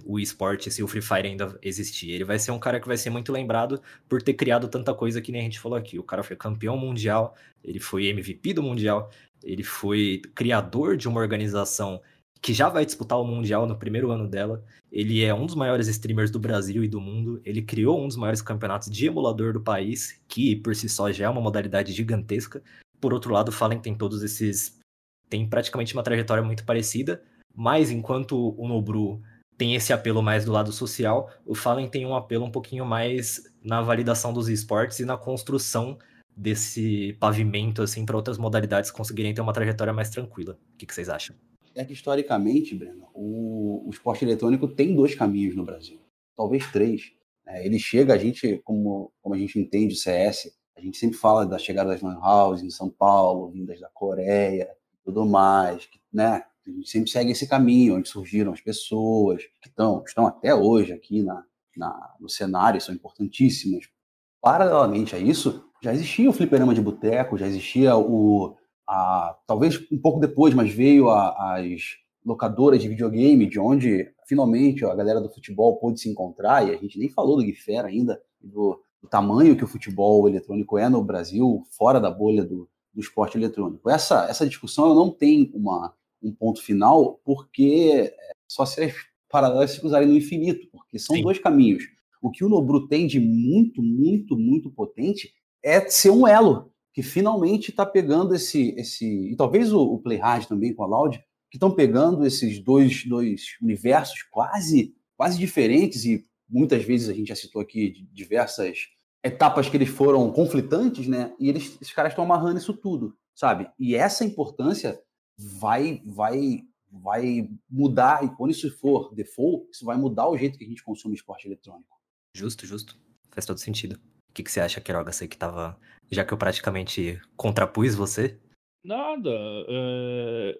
o esporte, se o Free Fire ainda existir. Ele vai ser um cara que vai ser muito lembrado por ter criado tanta coisa que nem a gente falou aqui. O cara foi campeão mundial, ele foi MVP do mundial, ele foi criador de uma organização que já vai disputar o mundial no primeiro ano dela. Ele é um dos maiores streamers do Brasil e do mundo. Ele criou um dos maiores campeonatos de emulador do país, que por si só já é uma modalidade gigantesca. Por outro lado, o Fallen tem todos esses tem praticamente uma trajetória muito parecida, mas enquanto o Nobru tem esse apelo mais do lado social, o Fallen tem um apelo um pouquinho mais na validação dos esportes e na construção desse pavimento assim para outras modalidades conseguirem ter uma trajetória mais tranquila. O que, que vocês acham? É que historicamente, Breno, o, o esporte eletrônico tem dois caminhos no Brasil, talvez três. né? ele chega, a gente, como, como a gente entende o CS, a gente sempre fala da chegada das lan house em São Paulo, vindas da Coreia, tudo mais, né? A gente sempre segue esse caminho, onde surgiram as pessoas que estão, estão até hoje aqui na, na, no cenário, são importantíssimas. Paralelamente a isso, já existia o fliperama de boteco, já existia o, a, talvez um pouco depois, mas veio a, as locadoras de videogame, de onde finalmente a galera do futebol pôde se encontrar, e a gente nem falou do Guifer ainda, do, do tamanho que o futebol eletrônico é no Brasil, fora da bolha do, do esporte eletrônico. Essa, essa discussão não tem uma, um ponto final, porque só se as paralelas se cruzarem no infinito, porque são Sim. dois caminhos. O que o Nobru tem de muito, muito, muito potente é ser um elo que finalmente está pegando esse, esse. E talvez o, o Playhard também com a Loud, que estão pegando esses dois, dois universos quase, quase diferentes, e muitas vezes a gente já citou aqui diversas etapas que eles foram conflitantes, né? E eles, esses caras estão amarrando isso tudo, sabe? E essa importância vai, vai, vai mudar, e quando isso for default, isso vai mudar o jeito que a gente consome esporte eletrônico. Justo, justo. Faz todo sentido. O que, que você acha, Queiroga? Você que tava. Já que eu praticamente contrapus você. Nada. é,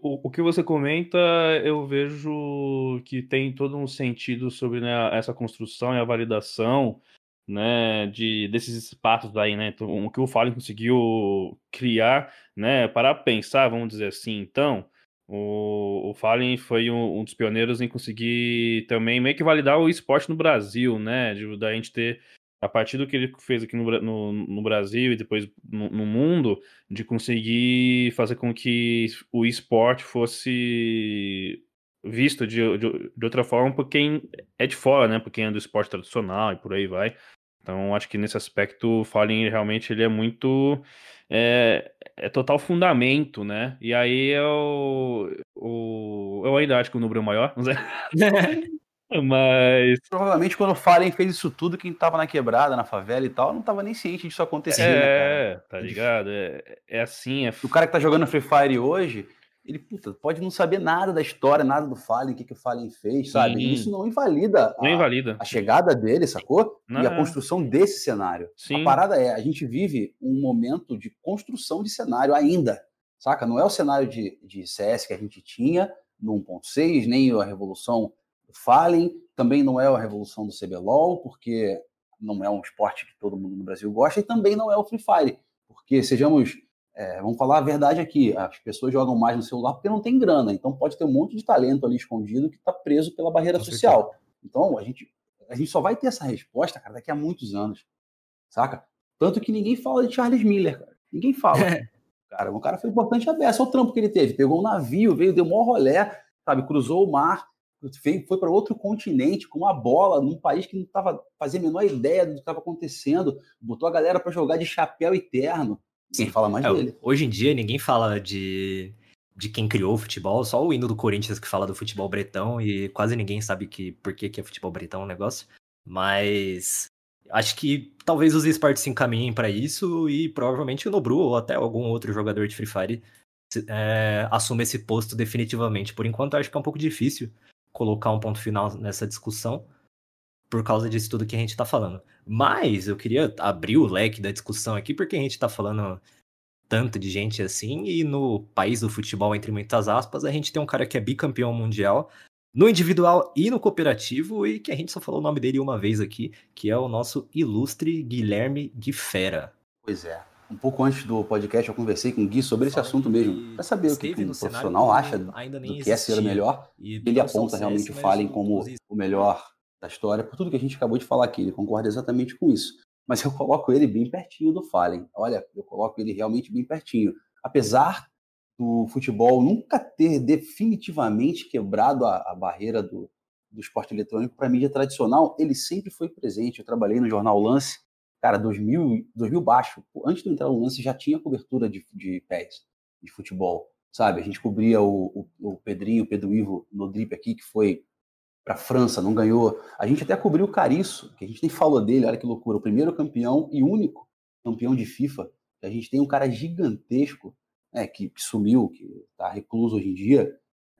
O, o que você comenta, eu vejo que tem todo um sentido sobre né, essa construção e a validação né, de, desses espaços aí, né? Então, o que o Fallen conseguiu criar, né? Para pensar, vamos dizer assim, então. O, o Fallen foi um, um dos pioneiros em conseguir também meio que validar o esporte no Brasil, né? De, da gente ter, a partir do que ele fez aqui no, no, no Brasil e depois no, no mundo, de conseguir fazer com que o esporte fosse visto de, de, de outra forma por quem é de fora, né? Por quem é do esporte tradicional e por aí vai. Então, acho que nesse aspecto, o Fallen realmente ele é muito. É, é total fundamento, né? E aí eu, eu, eu ainda acho que o número é maior, não sei. Mas. Provavelmente quando o Fallen fez isso tudo, quem tava na quebrada, na favela e tal, não tava nem ciente disso acontecer, né, cara? É, tá ligado? É, é assim, é. O cara que tá jogando Free Fire hoje, ele puta, pode não saber nada da história, nada do Fallen, o que, que o Fallen fez, sabe? Sim. Isso não invalida Não a, invalida. a chegada dele, sacou? Não. E a construção desse cenário. Sim. A parada é, a gente vive um momento de construção de cenário ainda, saca? Não é o cenário de, de CS que a gente tinha no 1.6, nem a revolução do Fallen, também não é a revolução do CBLOL, porque não é um esporte que todo mundo no Brasil gosta, e também não é o Free Fire, porque sejamos, é, vamos falar a verdade aqui, as pessoas jogam mais no celular porque não tem grana, então pode ter um monte de talento ali escondido que está preso pela barreira social. Então a gente, a gente só vai ter essa resposta, cara, daqui a muitos anos, saca? Tanto que ninguém fala de Charles Miller, cara. Ninguém fala. cara, o cara foi importante a beça. Olha o trampo que ele teve. Pegou um navio, veio, deu maior rolé, sabe? Cruzou o mar, veio, foi para outro continente com uma bola num país que não tava, fazia a menor ideia do que estava acontecendo. Botou a galera para jogar de chapéu e terno. Quem fala mais É, dele? hoje em dia ninguém fala de, de quem criou o futebol, só o hino do Corinthians que fala do futebol bretão e quase ninguém sabe que, por que, que é futebol bretão o negócio. Mas acho que talvez os esportes se encaminhem para isso e provavelmente o Nobru ou até algum outro jogador de Free Fire é, assuma esse posto definitivamente. Por enquanto, acho que é um pouco difícil colocar um ponto final nessa discussão por causa disso tudo que a gente tá falando. Mas eu queria abrir o leque da discussão aqui, porque a gente tá falando tanto de gente assim, e no país do futebol, entre muitas aspas, a gente tem um cara que é bicampeão mundial no individual e no cooperativo, e que a gente só falou o nome dele uma vez aqui, que é o nosso ilustre Guilherme Guifera. Pois é. Um pouco antes do podcast, eu conversei com o Gui sobre esse Fala assunto mesmo. Para saber o que, que um profissional acha ainda do que é ser o melhor. E Ele aponta CS, realmente o Fallen como o melhor da história, por tudo que a gente acabou de falar aqui. Ele concorda exatamente com isso. Mas eu coloco ele bem pertinho do Fallen. Olha, eu coloco ele realmente bem pertinho. Apesar do futebol nunca ter definitivamente quebrado a, a barreira do, do esporte eletrônico para a mídia tradicional, ele sempre foi presente. Eu trabalhei no jornal Lance, cara, 2000, 2000 baixo. Antes de entrar no Lance já tinha cobertura de, de pés, de futebol, sabe? A gente cobria o, o, o Pedrinho, o Pedro Ivo no Drip aqui, que foi para França, não ganhou. A gente até cobriu o Cariço, que a gente nem falou dele, olha que loucura. O primeiro campeão e único campeão de FIFA. A gente tem um cara gigantesco, né, que, que sumiu, que está recluso hoje em dia.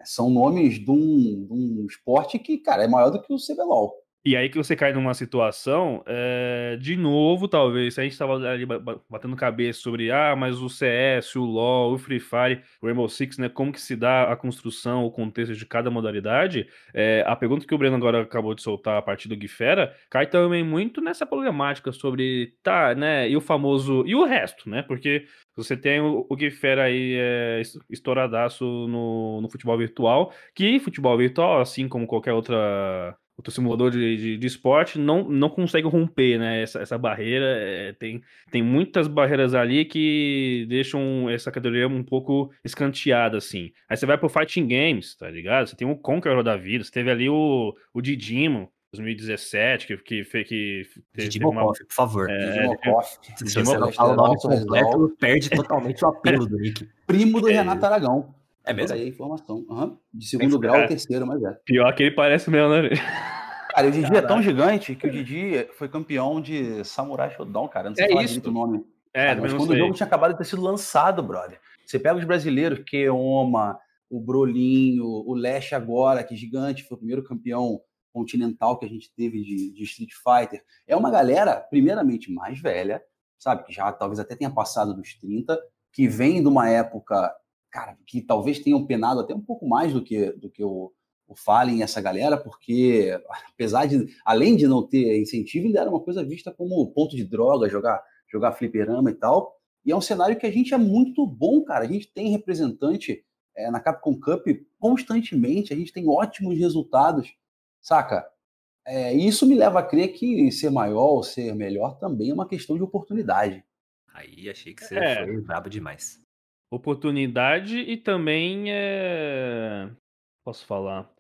São nomes de um, de um esporte que, cara, é maior do que o CBLOL. E aí que você cai numa situação, é, de novo, talvez, se a gente estava ali ba- ba- batendo cabeça sobre, ah, mas o CS, o LoL, o Free Fire, o Rainbow Six, né, como que se dá a construção, o contexto de cada modalidade, é, a pergunta que o Breno agora acabou de soltar a partir do Guifera, cai também muito nessa problemática sobre, tá, né, e o famoso, e o resto, né, porque você tem o, o Guifera aí é, es- estouradaço no, no futebol virtual, que futebol virtual, assim como qualquer outra outro simulador de, de, de esporte não, não consegue romper né, essa, essa barreira. é, tem, tem muitas barreiras ali que deixam essa categoria um pouco escanteada, assim. Aí você vai pro Fighting Games, tá ligado? Você tem o Conqueror da vida, você teve ali o, o Didimo, 2017, que, que, que teve Didi teve uma- por favor. É, Didi Mokoff, Se você não fala o nome completo, perde totalmente o apelo do nick. primo do É. Renato Aragão. É mesmo? Olha aí a informação. Aham. De segundo grau, é. terceiro, mas é. Pior que ele parece mesmo, né? Cara, o Didi é tão gigante que o Didi foi campeão de Samurai Shodown, cara. Não sei É falar isso. o nome. É, Cara, mas quando o jogo tinha acabado de ter sido lançado, brother. Você pega os brasileiros, Keoma, o Brolinho, o Leste agora, que é gigante, foi o primeiro campeão continental que a gente teve de, de Street Fighter. É uma galera, primeiramente, mais velha, sabe? Que já talvez até tenha passado dos 30, que vem de uma época, cara, que talvez tenham penado até um pouco mais do que, do que o, o Fallen essa galera, porque apesar de, além de não ter incentivo, ainda era uma coisa vista como ponto de droga, jogar, jogar fliperama e tal. E é um cenário que a gente é muito bom, cara. A gente tem representante é, na Capcom Cup constantemente, a gente tem ótimos resultados, saca? É, isso me leva a crer que ser maior ou ser melhor também é uma questão de oportunidade. Aí achei que você É. foi brabo demais. Oportunidade e também é. Posso falar?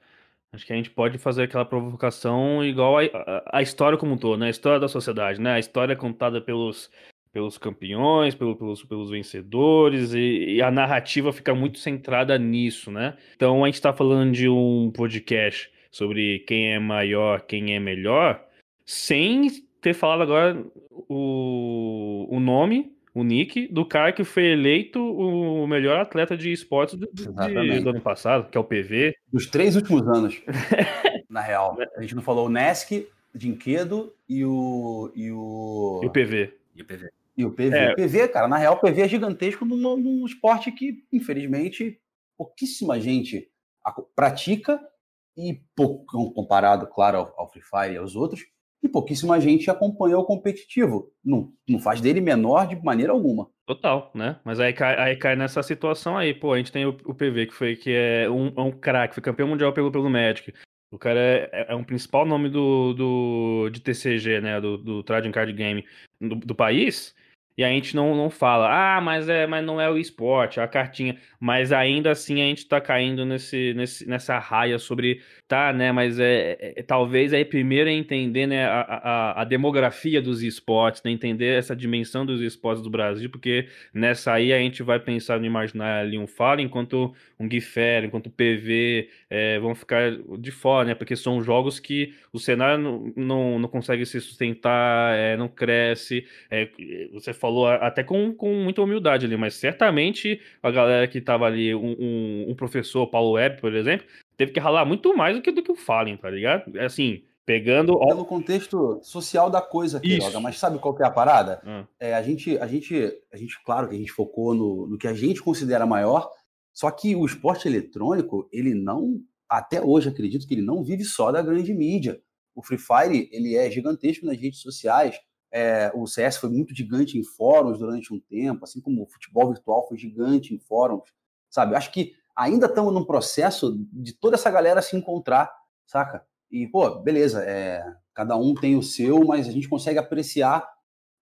Acho que a gente pode fazer aquela provocação igual a, a, a história como um todo, né? A história da sociedade, né? A história contada pelos, pelos campeões, pelo- pelos, pelos vencedores, e, e a narrativa fica muito centrada nisso, né? Então a gente tá falando de um podcast sobre quem é maior, quem é melhor, sem ter falado agora o, o nome, o nick, do cara que foi eleito o melhor atleta de esportes do, de- do ano passado, que é o PV. Dos três últimos anos, na real. A gente não falou o Nesk, Dinquedo e o. E o, E o PV. E o PV. e o PV. É. PV, cara, na real, o PV é gigantesco num, num esporte que, infelizmente, pouquíssima gente pratica e pouco comparado, claro, ao, ao Free Fire e aos outros, e pouquíssima gente acompanha o competitivo. Não, não faz dele menor de maneira alguma. Total, né? Mas aí cai, aí cai nessa situação aí, pô, a gente tem o, o PV, que foi que é um, é um craque, foi campeão mundial pelo, pelo Magic. O cara é, é um principal nome do, do, de TCG, né? Do, do Trading Card Game do, do país. E a gente não, não fala, ah, mas, é, mas não é o esporte, é a cartinha. Mas ainda assim a gente tá caindo nesse, nesse, nessa raia sobre, tá, né? Mas é, é- talvez aí primeiro é entender né, a, a, a demografia dos esportes, né, entender essa dimensão dos esportes do Brasil, porque nessa aí a gente vai pensar no imaginar ali um Fala, enquanto um Guifera, enquanto o PV é, vão ficar de fora, né? Porque são jogos que o cenário não, não, não consegue se sustentar, é, não cresce. é, você a- até com, com muita humildade ali, mas certamente a galera que tava ali, um, um, um professor, Paulo Web, por exemplo, teve que ralar muito mais do que, do que o Fallen, tá ligado? Assim, pegando. Pelo contexto social da coisa. Isso. Mas sabe qual que é a parada? Ah, É, a, gente, a, gente, a gente, claro que a gente focou no, no que a gente considera maior, só que o esporte eletrônico, ele não, até hoje acredito que ele não vive só da grande mídia. O Free Fire, ele é gigantesco nas redes sociais, é, o CS foi muito gigante em fóruns durante um tempo, assim como o futebol virtual foi gigante em fóruns, sabe? Acho que ainda estamos num processo de toda essa galera se encontrar, saca? E, pô, beleza, é, cada um tem o seu, mas a gente consegue apreciar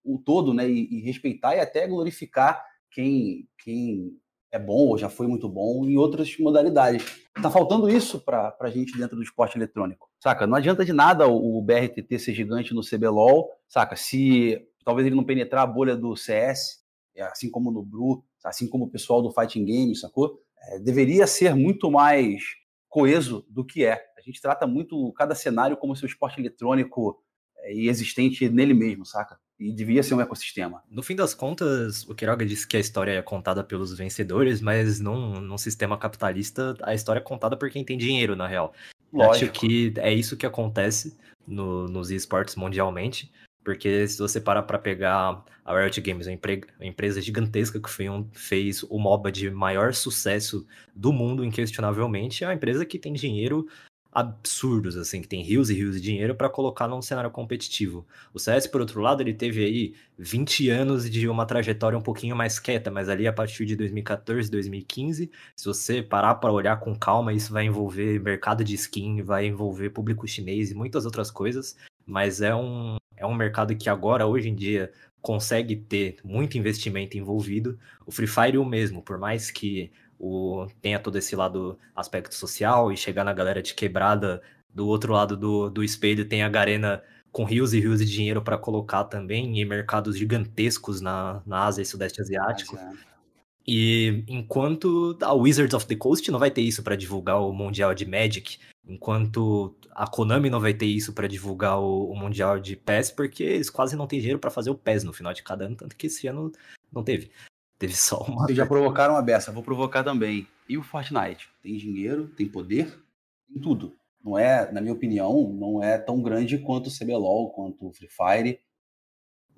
o todo, né? E, e respeitar e até glorificar quem, quem é bom ou já foi muito bom em outras modalidades. Tá faltando isso para a gente dentro do esporte eletrônico, saca? Não adianta de nada o, BRTT ser gigante no CBLOL, saca? Se talvez ele não penetrar a bolha do CS, é, assim como no Bru, assim como o pessoal do Fighting Games, sacou? É, deveria ser muito mais coeso do que é. A gente trata muito cada cenário como se o esporte eletrônico é, e existente nele mesmo, saca? E devia ser um ecossistema. No fim das contas, o Quiroga disse que a história é contada pelos vencedores, mas num, num sistema capitalista, a história é contada por quem tem dinheiro, na real. Eu Acho Lógico. que é isso que acontece no- nos esportes mundialmente, porque se você parar pra pegar a Riot Games, uma, empre- uma empresa gigantesca que foi um- fez o MOBA de maior sucesso do mundo, inquestionavelmente, é uma empresa que tem dinheiro absurdos, assim, que tem rios e rios de dinheiro pra colocar num cenário competitivo. O CS, por outro lado, ele teve aí 20 anos de uma trajetória um pouquinho mais quieta, mas ali a partir de 2014, 2015, se você parar para olhar com calma, isso vai envolver mercado de skin, vai envolver público chinês e muitas outras coisas, mas é um, é um mercado que agora, hoje em dia, consegue ter muito investimento envolvido. O Free Fire o mesmo, por mais que o, tenha todo esse lado aspecto social e chegar na galera de quebrada do outro lado do, do espelho tem a Garena com rios e rios de dinheiro para colocar também em mercados gigantescos na, na Ásia e Sudeste Asiático. É. E enquanto a Wizards of the Coast não vai ter isso para divulgar o Mundial de Magic, enquanto a Konami não vai ter isso para divulgar o, o Mundial de PES, porque eles quase não têm dinheiro para fazer o PES no final de cada ano, tanto que esse ano não teve. Teve só uma. Vocês já provocaram a beça, vou provocar também. E o Fortnite? Tem dinheiro, tem poder, tem tudo. não é, na minha opinião, não é tão grande quanto o CBLOL, quanto o Free Fire,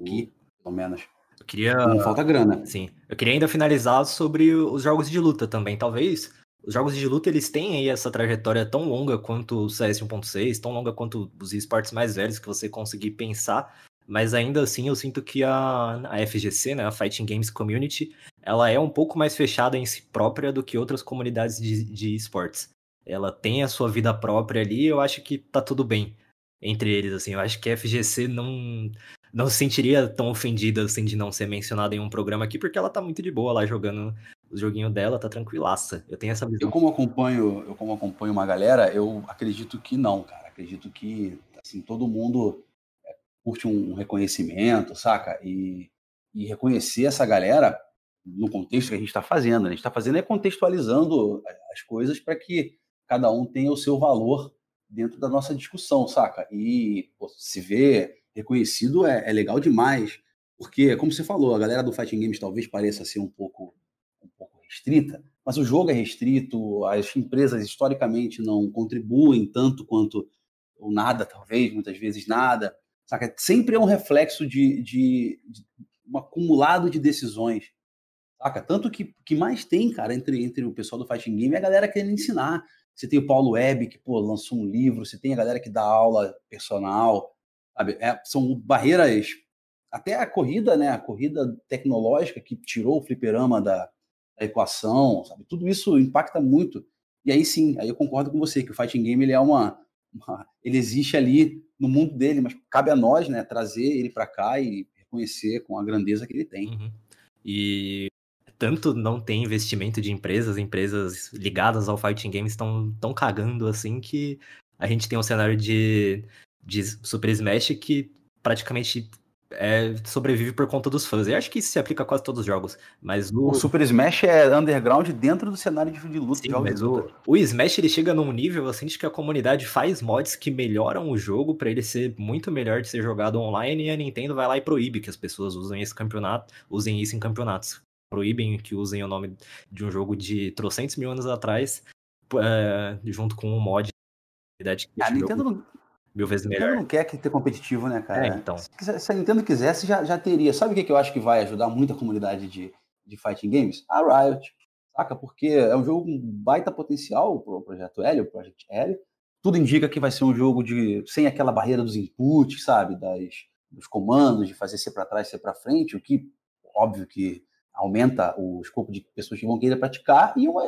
que, pelo menos, Eu queria. não falta grana. Sim. Eu queria ainda finalizar sobre os jogos de luta também. Talvez os jogos de luta eles têm aí essa trajetória tão longa quanto o CS 1.6, tão longa quanto os esportes mais velhos que você conseguir pensar. Mas ainda assim eu sinto que a, a FGC, né, a Fighting Games Community, ela é um pouco mais fechada em si própria do que outras comunidades de, de esportes. Ela tem a sua vida própria ali, eu acho que tá tudo bem entre eles, assim. Eu acho que a FGC não, não se sentiria tão ofendida assim de não ser mencionada em um programa aqui, porque ela tá muito de boa lá jogando o joguinho dela, tá tranquilaça. Eu tenho essa visão. Eu como acompanho, eu como acompanho uma galera, eu acredito que não, cara. Acredito que assim todo mundo curte um reconhecimento, saca? E, e reconhecer essa galera no contexto que a gente está fazendo. né? A gente está fazendo é contextualizando as coisas para que cada um tenha o seu valor dentro da nossa discussão, saca? E pô, se ver reconhecido é, é legal demais, porque, como você falou, a galera do Fighting Games talvez pareça ser um pouco um pouco restrita, mas o jogo é restrito, as empresas historicamente não contribuem tanto quanto ou nada, talvez, muitas vezes nada. Saca? Sempre é um reflexo de, de, de um acumulado de decisões. Saca? Tanto que que mais tem, cara, entre, entre o pessoal do Fighting Game é a galera querendo ensinar. Você tem o Paulo Web, que pô, lançou um livro, você tem a galera que dá aula personal, sabe? É, são barreiras. Até a corrida, né? A corrida tecnológica que tirou o fliperama da, da equação, sabe? Tudo isso impacta muito. E aí sim, aí eu concordo com você que o fighting game ele é uma, uma- ele existe ali no mundo dele, mas cabe a nós, né, trazer ele para cá e reconhecer com a grandeza que ele tem. Uhum. E tanto não tem investimento de empresas, empresas ligadas ao fighting games estão tão cagando assim que a gente tem um cenário de, de Super Smash que praticamente é, sobrevive por conta dos fãs. Eu acho que isso se aplica a quase todos os jogos, mas o, O Super Smash é underground dentro do cenário de, luta. Sim, mas de o, luta. o Smash ele chega num nível assim de que a comunidade faz mods que melhoram o jogo pra ele ser muito melhor de ser jogado online e a Nintendo vai lá e proíbe que as pessoas usem esse campeonato, usem isso em campeonatos. Proíbem que usem o nome de um jogo de trocentos mil anos atrás é, junto com um mod que A Nintendo jogo não, mil vezes Nintendo melhor. não quer que ter competitivo, né, cara? É, então. Se, se a Nintendo quisesse, já, já teria. Sabe o que, que eu acho que vai ajudar muito a comunidade de, de fighting games? A Riot, saca? Porque é um jogo com baita potencial pro Projeto Hélio, o Project Hélio. Tudo indica que vai ser um jogo de sem aquela barreira dos inputs, sabe? Das, dos comandos, de fazer ser para trás, ser para frente, o que, óbvio que aumenta o escopo de pessoas que vão querer praticar e uma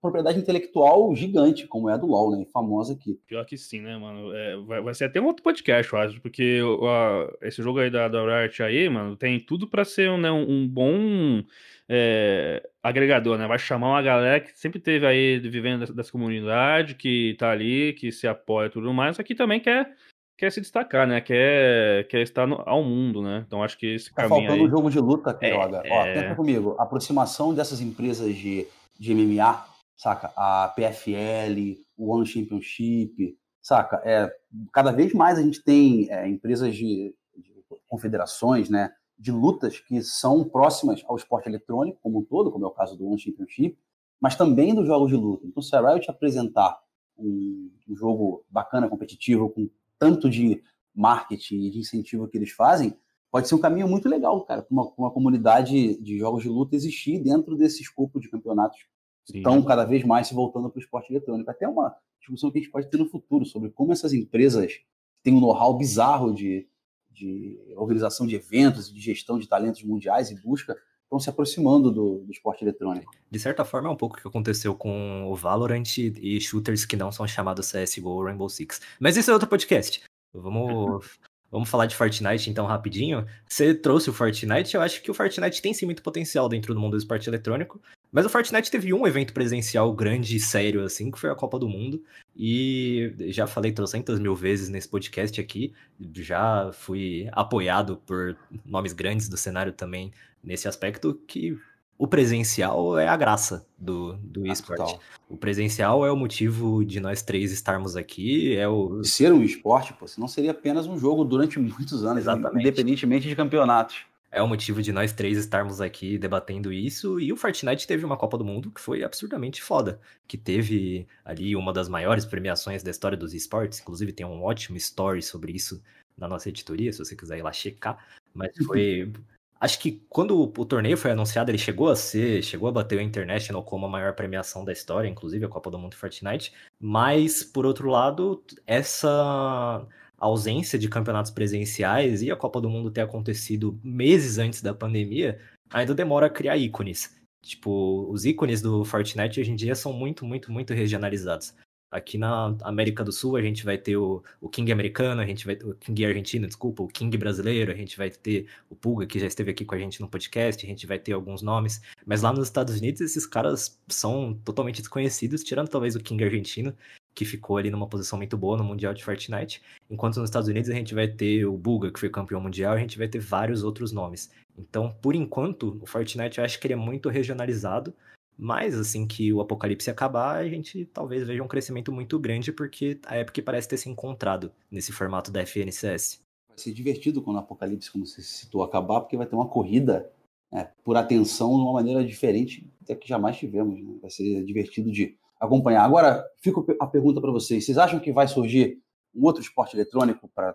propriedade intelectual gigante, como é a do LoL, né? Famosa aqui. Pior que sim, né, mano? É, vai, vai ser até um outro podcast, eu acho, porque a- esse jogo aí da, da Riot aí, mano, tem tudo pra ser um, né, um, um bom é, agregador, né? Vai chamar uma galera que sempre teve aí vivendo dessa, dessa comunidade, que tá ali, que se apoia e tudo mais, que também quer, quer se destacar, né? Quer, quer estar no- ao mundo, né? Então acho que esse Tá caminho faltando aí... um jogo de luta, Quiroga. Ó, é. pensa comigo. A aproximação dessas empresas de, de MMA, saca? A PFL, o One Championship, saca? É, cada vez mais a gente tem é, empresas de, de confederações, né? De lutas que são próximas ao esporte eletrônico como um todo, como é o caso do One Championship, mas também dos jogos de luta. Então, se a Riot apresentar um, um jogo bacana, competitivo, com tanto de marketing e de incentivo que eles fazem, pode ser um caminho muito legal, cara, para uma, uma comunidade de jogos de luta existir dentro desse escopo de campeonatos Sim. estão cada vez mais se voltando para o esporte eletrônico. Até uma discussão que a gente pode ter no futuro sobre como essas empresas têm um know-how bizarro de, de organização de eventos e de gestão de talentos mundiais e busca estão se aproximando do, do esporte eletrônico. De certa forma, é um pouco o que aconteceu com o Valorant e shooters que não são chamados CSGO ou Rainbow Six. Mas isso é outro podcast. Vamos, vamos falar de Fortnite então rapidinho. Você trouxe o Fortnite, eu acho que o Fortnite tem sim muito potencial dentro do mundo do esporte eletrônico. Mas o Fortnite teve um evento presencial grande e sério, assim, que foi a Copa do Mundo. E já falei trocentas mil vezes nesse podcast aqui. Já fui apoiado por nomes grandes do cenário também nesse aspecto, que o presencial é a graça do, do Ah, esporte. total. O presencial é o motivo de nós três estarmos aqui, é o... De ser um esporte, pô, senão seria apenas um jogo durante muitos anos, Exatamente. independentemente de campeonatos. É o motivo de nós três estarmos aqui debatendo isso. E o Fortnite teve uma Copa do Mundo que foi absurdamente foda. Que teve ali uma das maiores premiações da história dos esportes. Inclusive, tem um ótimo story sobre isso na nossa editoria, se você quiser ir lá checar. Mas foi. Acho que quando o torneio foi anunciado, ele chegou a ser, chegou a bater o International como a maior premiação da história, inclusive a Copa do Mundo Fortnite. Mas, por outro lado, essa ausência de campeonatos presenciais e a Copa do Mundo ter acontecido meses antes da pandemia, ainda demora a criar ícones. Tipo, os ícones do Fortnite hoje em dia são muito, muito, muito regionalizados. Aqui na América do Sul a gente vai ter o, o King americano, a gente vai o King argentino, desculpa, o King brasileiro, a gente vai ter o Pulga, que já esteve aqui com a gente no podcast, a gente vai ter alguns nomes. Mas lá nos Estados Unidos esses caras são totalmente desconhecidos, tirando talvez o King argentino, que ficou ali numa posição muito boa no Mundial de Fortnite. Enquanto nos Estados Unidos a gente vai ter o Buga, que foi campeão mundial, a gente vai ter vários outros nomes. Então, por enquanto, o Fortnite eu acho que ele é muito regionalizado, mas assim que o apocalipse acabar, a gente talvez veja um crescimento muito grande, porque a época parece ter se encontrado nesse formato da FNCS. Vai ser divertido quando o apocalipse, como você citou, acabar, porque vai ter uma corrida né, por atenção de uma maneira diferente até que jamais tivemos. Né? Vai ser divertido de acompanhar. Agora, fica a pergunta para vocês: vocês acham que vai surgir um outro esporte eletrônico para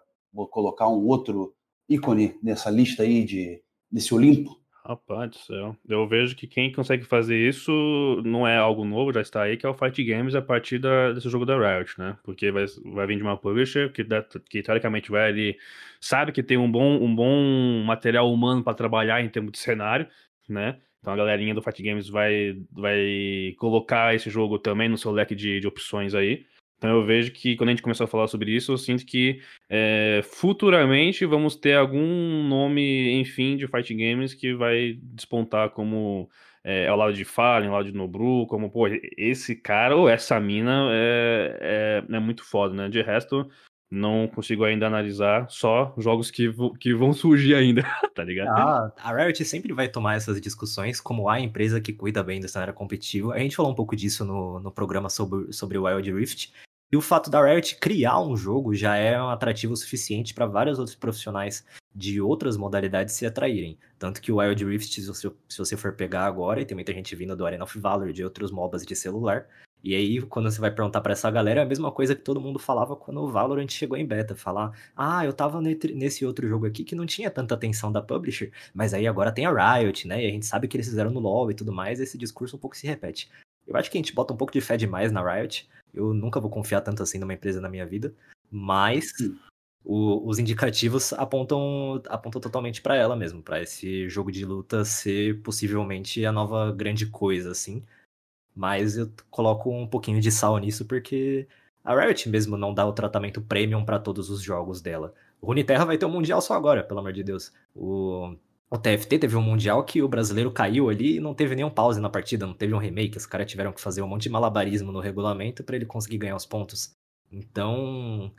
colocar um outro ícone nessa lista aí de nesse Olimpo? Rapaz do céu. Eu vejo que quem consegue fazer isso não é algo novo, já está aí, que é o Fight Games a partir da, desse jogo da Riot, né? Porque vai, vai vir de uma publisher que, que teoricamente vai ali, sabe que tem um bom, um bom material humano para trabalhar em termos de cenário, né? Então a galerinha do Fight Games vai, vai colocar esse jogo também no seu leque de, de opções aí. Então eu vejo que quando a gente começou a falar sobre isso, eu sinto que é, futuramente vamos ter algum nome, enfim, de Fight Games que vai despontar como é, ao lado de Fallen, ao lado de Nobru, como, pô, esse cara ou essa mina é, é, é muito foda, né? De resto, não consigo ainda analisar só jogos que, que vão surgir ainda, tá ligado? Ah, a Riot sempre vai tomar essas discussões como a empresa que cuida bem do cenário competitivo. A gente falou um pouco disso no, no programa sobre, sobre o Wild Rift. E o fato da Riot criar um jogo já é um atrativo suficiente para vários outros profissionais de outras modalidades se atraírem. Tanto que o Wild Rift, se você, se você for pegar agora, e tem muita gente vindo do Arena of Valor, de outros MOBAs de celular, e aí, quando você vai perguntar para essa galera, é a mesma coisa que todo mundo falava quando o Valorant chegou em beta. Falar, ah, eu tava nesse outro jogo aqui que não tinha tanta atenção da publisher, mas aí agora tem a Riot, né? E a gente sabe que eles fizeram no LoL e tudo mais, esse discurso um pouco se repete. Eu acho que a gente bota um pouco de fé demais na Riot. Eu nunca vou confiar tanto assim numa empresa na minha vida, mas o, os indicativos apontam, apontam totalmente para ela mesmo, para esse jogo de luta ser possivelmente a nova grande coisa, assim. Mas eu coloco um pouquinho de sal nisso porque a Riot mesmo não dá o tratamento premium para todos os jogos dela. O Runeterra vai ter um mundial só agora, pelo amor de Deus. O, o TFT teve um mundial que o brasileiro caiu ali e não teve nenhum pause na partida, não teve um remake. Os caras tiveram que fazer um monte de malabarismo no regulamento para ele conseguir ganhar os pontos. Então,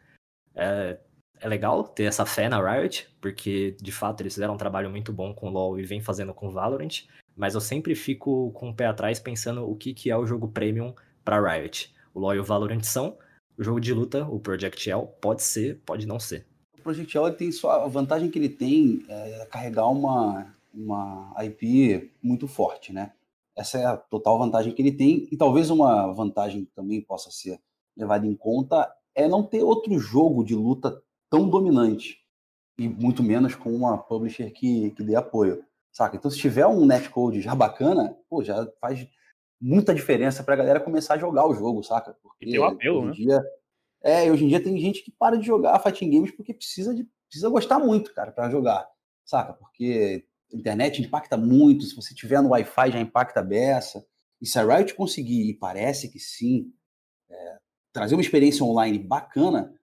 é, é legal ter essa fé na Riot, porque de fato eles fizeram um trabalho muito bom com o LoL e vem fazendo com o Valorant mas eu sempre fico com o pé atrás pensando o que, que é o jogo premium para Riot. O LoL e o Valorant são, o jogo de luta, o Project L, pode ser, pode não ser. O Project L tem só a vantagem que ele tem é carregar uma, uma IP muito forte, né? Essa é a total vantagem que ele tem e talvez uma vantagem que também possa ser levada em conta é não ter outro jogo de luta tão dominante e muito menos com uma publisher que, que dê apoio saca? Então, se tiver um netcode já bacana, pô, já faz muita diferença pra galera começar a jogar o jogo, saca? Porque e tem um apelo, hoje né? Dia, é, hoje em dia tem gente que para de jogar fighting games porque precisa, de, precisa gostar muito, cara, para jogar, saca? Porque a internet impacta muito, se você tiver no Wi-Fi já impacta a beça. E se a Riot conseguir, e parece que sim, é, trazer uma experiência online bacana,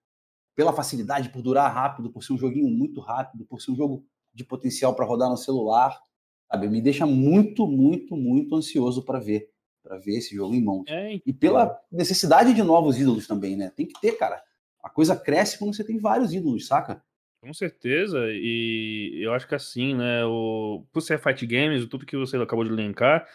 pela facilidade, por durar rápido, por ser um joguinho muito rápido, por ser um jogo de potencial para rodar no celular, sabe? Me deixa muito, muito, muito ansioso para ver, para ver esse jogo em mãos. É, e pela necessidade de novos ídolos também, né? Tem que ter, cara. A coisa cresce quando você tem vários ídolos, saca? Com certeza, e eu acho que assim, né, o, por ser Fight Games, tudo que você acabou de linkar,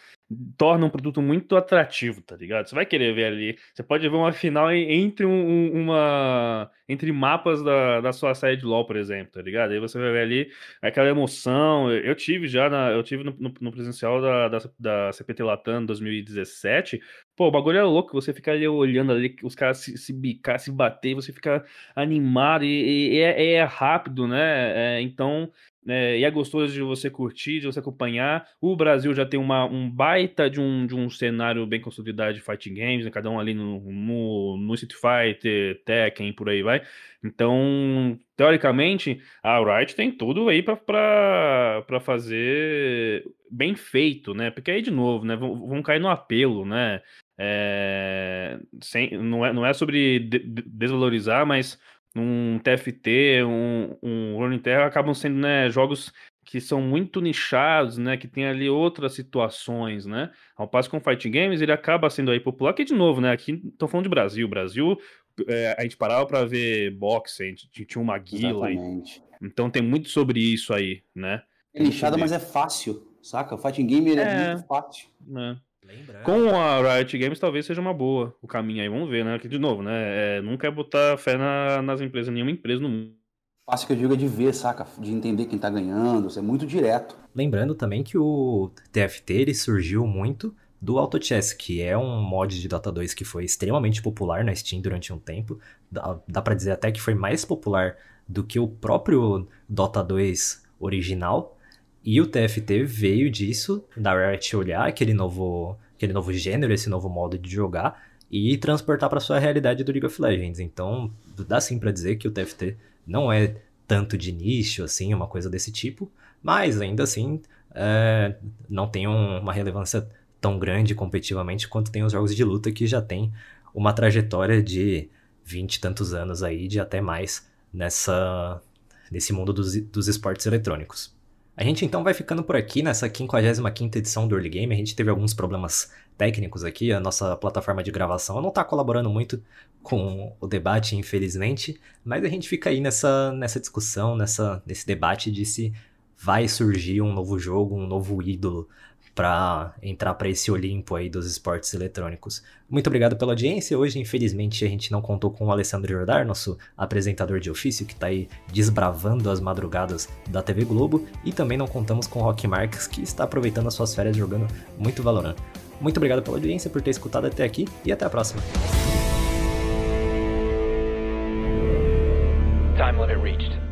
torna um produto muito atrativo, tá ligado? Você vai querer ver ali. Você pode ver uma final entre um, uma. entre mapas da, da sua série de LOL, por exemplo, tá ligado? Aí você vai ver ali aquela emoção. Eu tive já na, eu tive no, no, no presencial da, da, da CPT Latam 2017. Pô, o bagulho é louco, você fica ali olhando ali, os caras se, se bicar, se bater, você fica animado e, e é, é, rápido, né? É, então é, e é gostoso de você curtir, de você acompanhar. O Brasil já tem uma, um baita de um, de um cenário bem consolidado de fighting games, né? cada um ali no, no, no Street Fighter, Tekken, por aí vai. Então, teoricamente, a Riot tem tudo aí para fazer bem feito, né? Porque aí, de novo, né? Vão, vão cair no apelo, né? É, sem, não, é, não é sobre de, desvalorizar, mas um TFT, um, um Running Terra acabam sendo né, jogos que são muito nichados, né, que tem ali outras situações, né? Ao passo com o Fighting Games, ele acaba sendo aí popular, que de novo, né, aqui estão falando de Brasil, Brasil, é, a gente parava para ver boxe, a gente tinha uma guila, então tem muito sobre isso aí, né? É nichado, mas é fácil, saca? O Fighting Game é, é muito fácil. Né? Com a Riot Games talvez seja uma boa o caminho aí, vamos ver, né? Que, de novo, né? É, nunca é botar fé na, nas empresas, nenhuma empresa no mundo. Fácil que eu digo é de ver, saca? De entender quem tá ganhando, isso é muito direto. Lembrando também que o TFT ele surgiu muito do Auto Chess, que é um mod de Dota 2 que foi extremamente popular na Steam durante um tempo. Dá, dá para dizer até que foi mais popular do que o próprio Dota 2 original. E o TFT veio disso, da Riot olhar aquele novo, aquele novo gênero, esse novo modo de jogar e transportar para sua realidade do League of Legends. Então, dá sim para dizer que o TFT não é tanto de nicho, assim, uma coisa desse tipo, mas ainda assim é, não tem um, uma relevância tão grande competitivamente quanto tem os jogos de luta que já tem uma trajetória de 20 e tantos anos aí, de até mais nessa nesse mundo dos, dos esportes eletrônicos. A gente então vai ficando por aqui nessa 55 edição do Early Game. A gente teve alguns problemas técnicos aqui, a nossa plataforma de gravação não está colaborando muito com o debate, infelizmente, mas a gente fica aí nessa, nessa discussão, nessa, nesse debate de se vai surgir um novo jogo, um novo ídolo para entrar para esse Olimpo aí dos esportes eletrônicos. Muito obrigado pela audiência. Hoje, infelizmente, a gente não contou com o Alessandro Jordar, nosso apresentador de ofício, que está aí desbravando as madrugadas da TV Globo, e também não contamos com o Rock Marques, que está aproveitando as suas férias jogando muito Valorant. Muito obrigado pela audiência, por ter escutado até aqui e até a próxima. Time limit reached.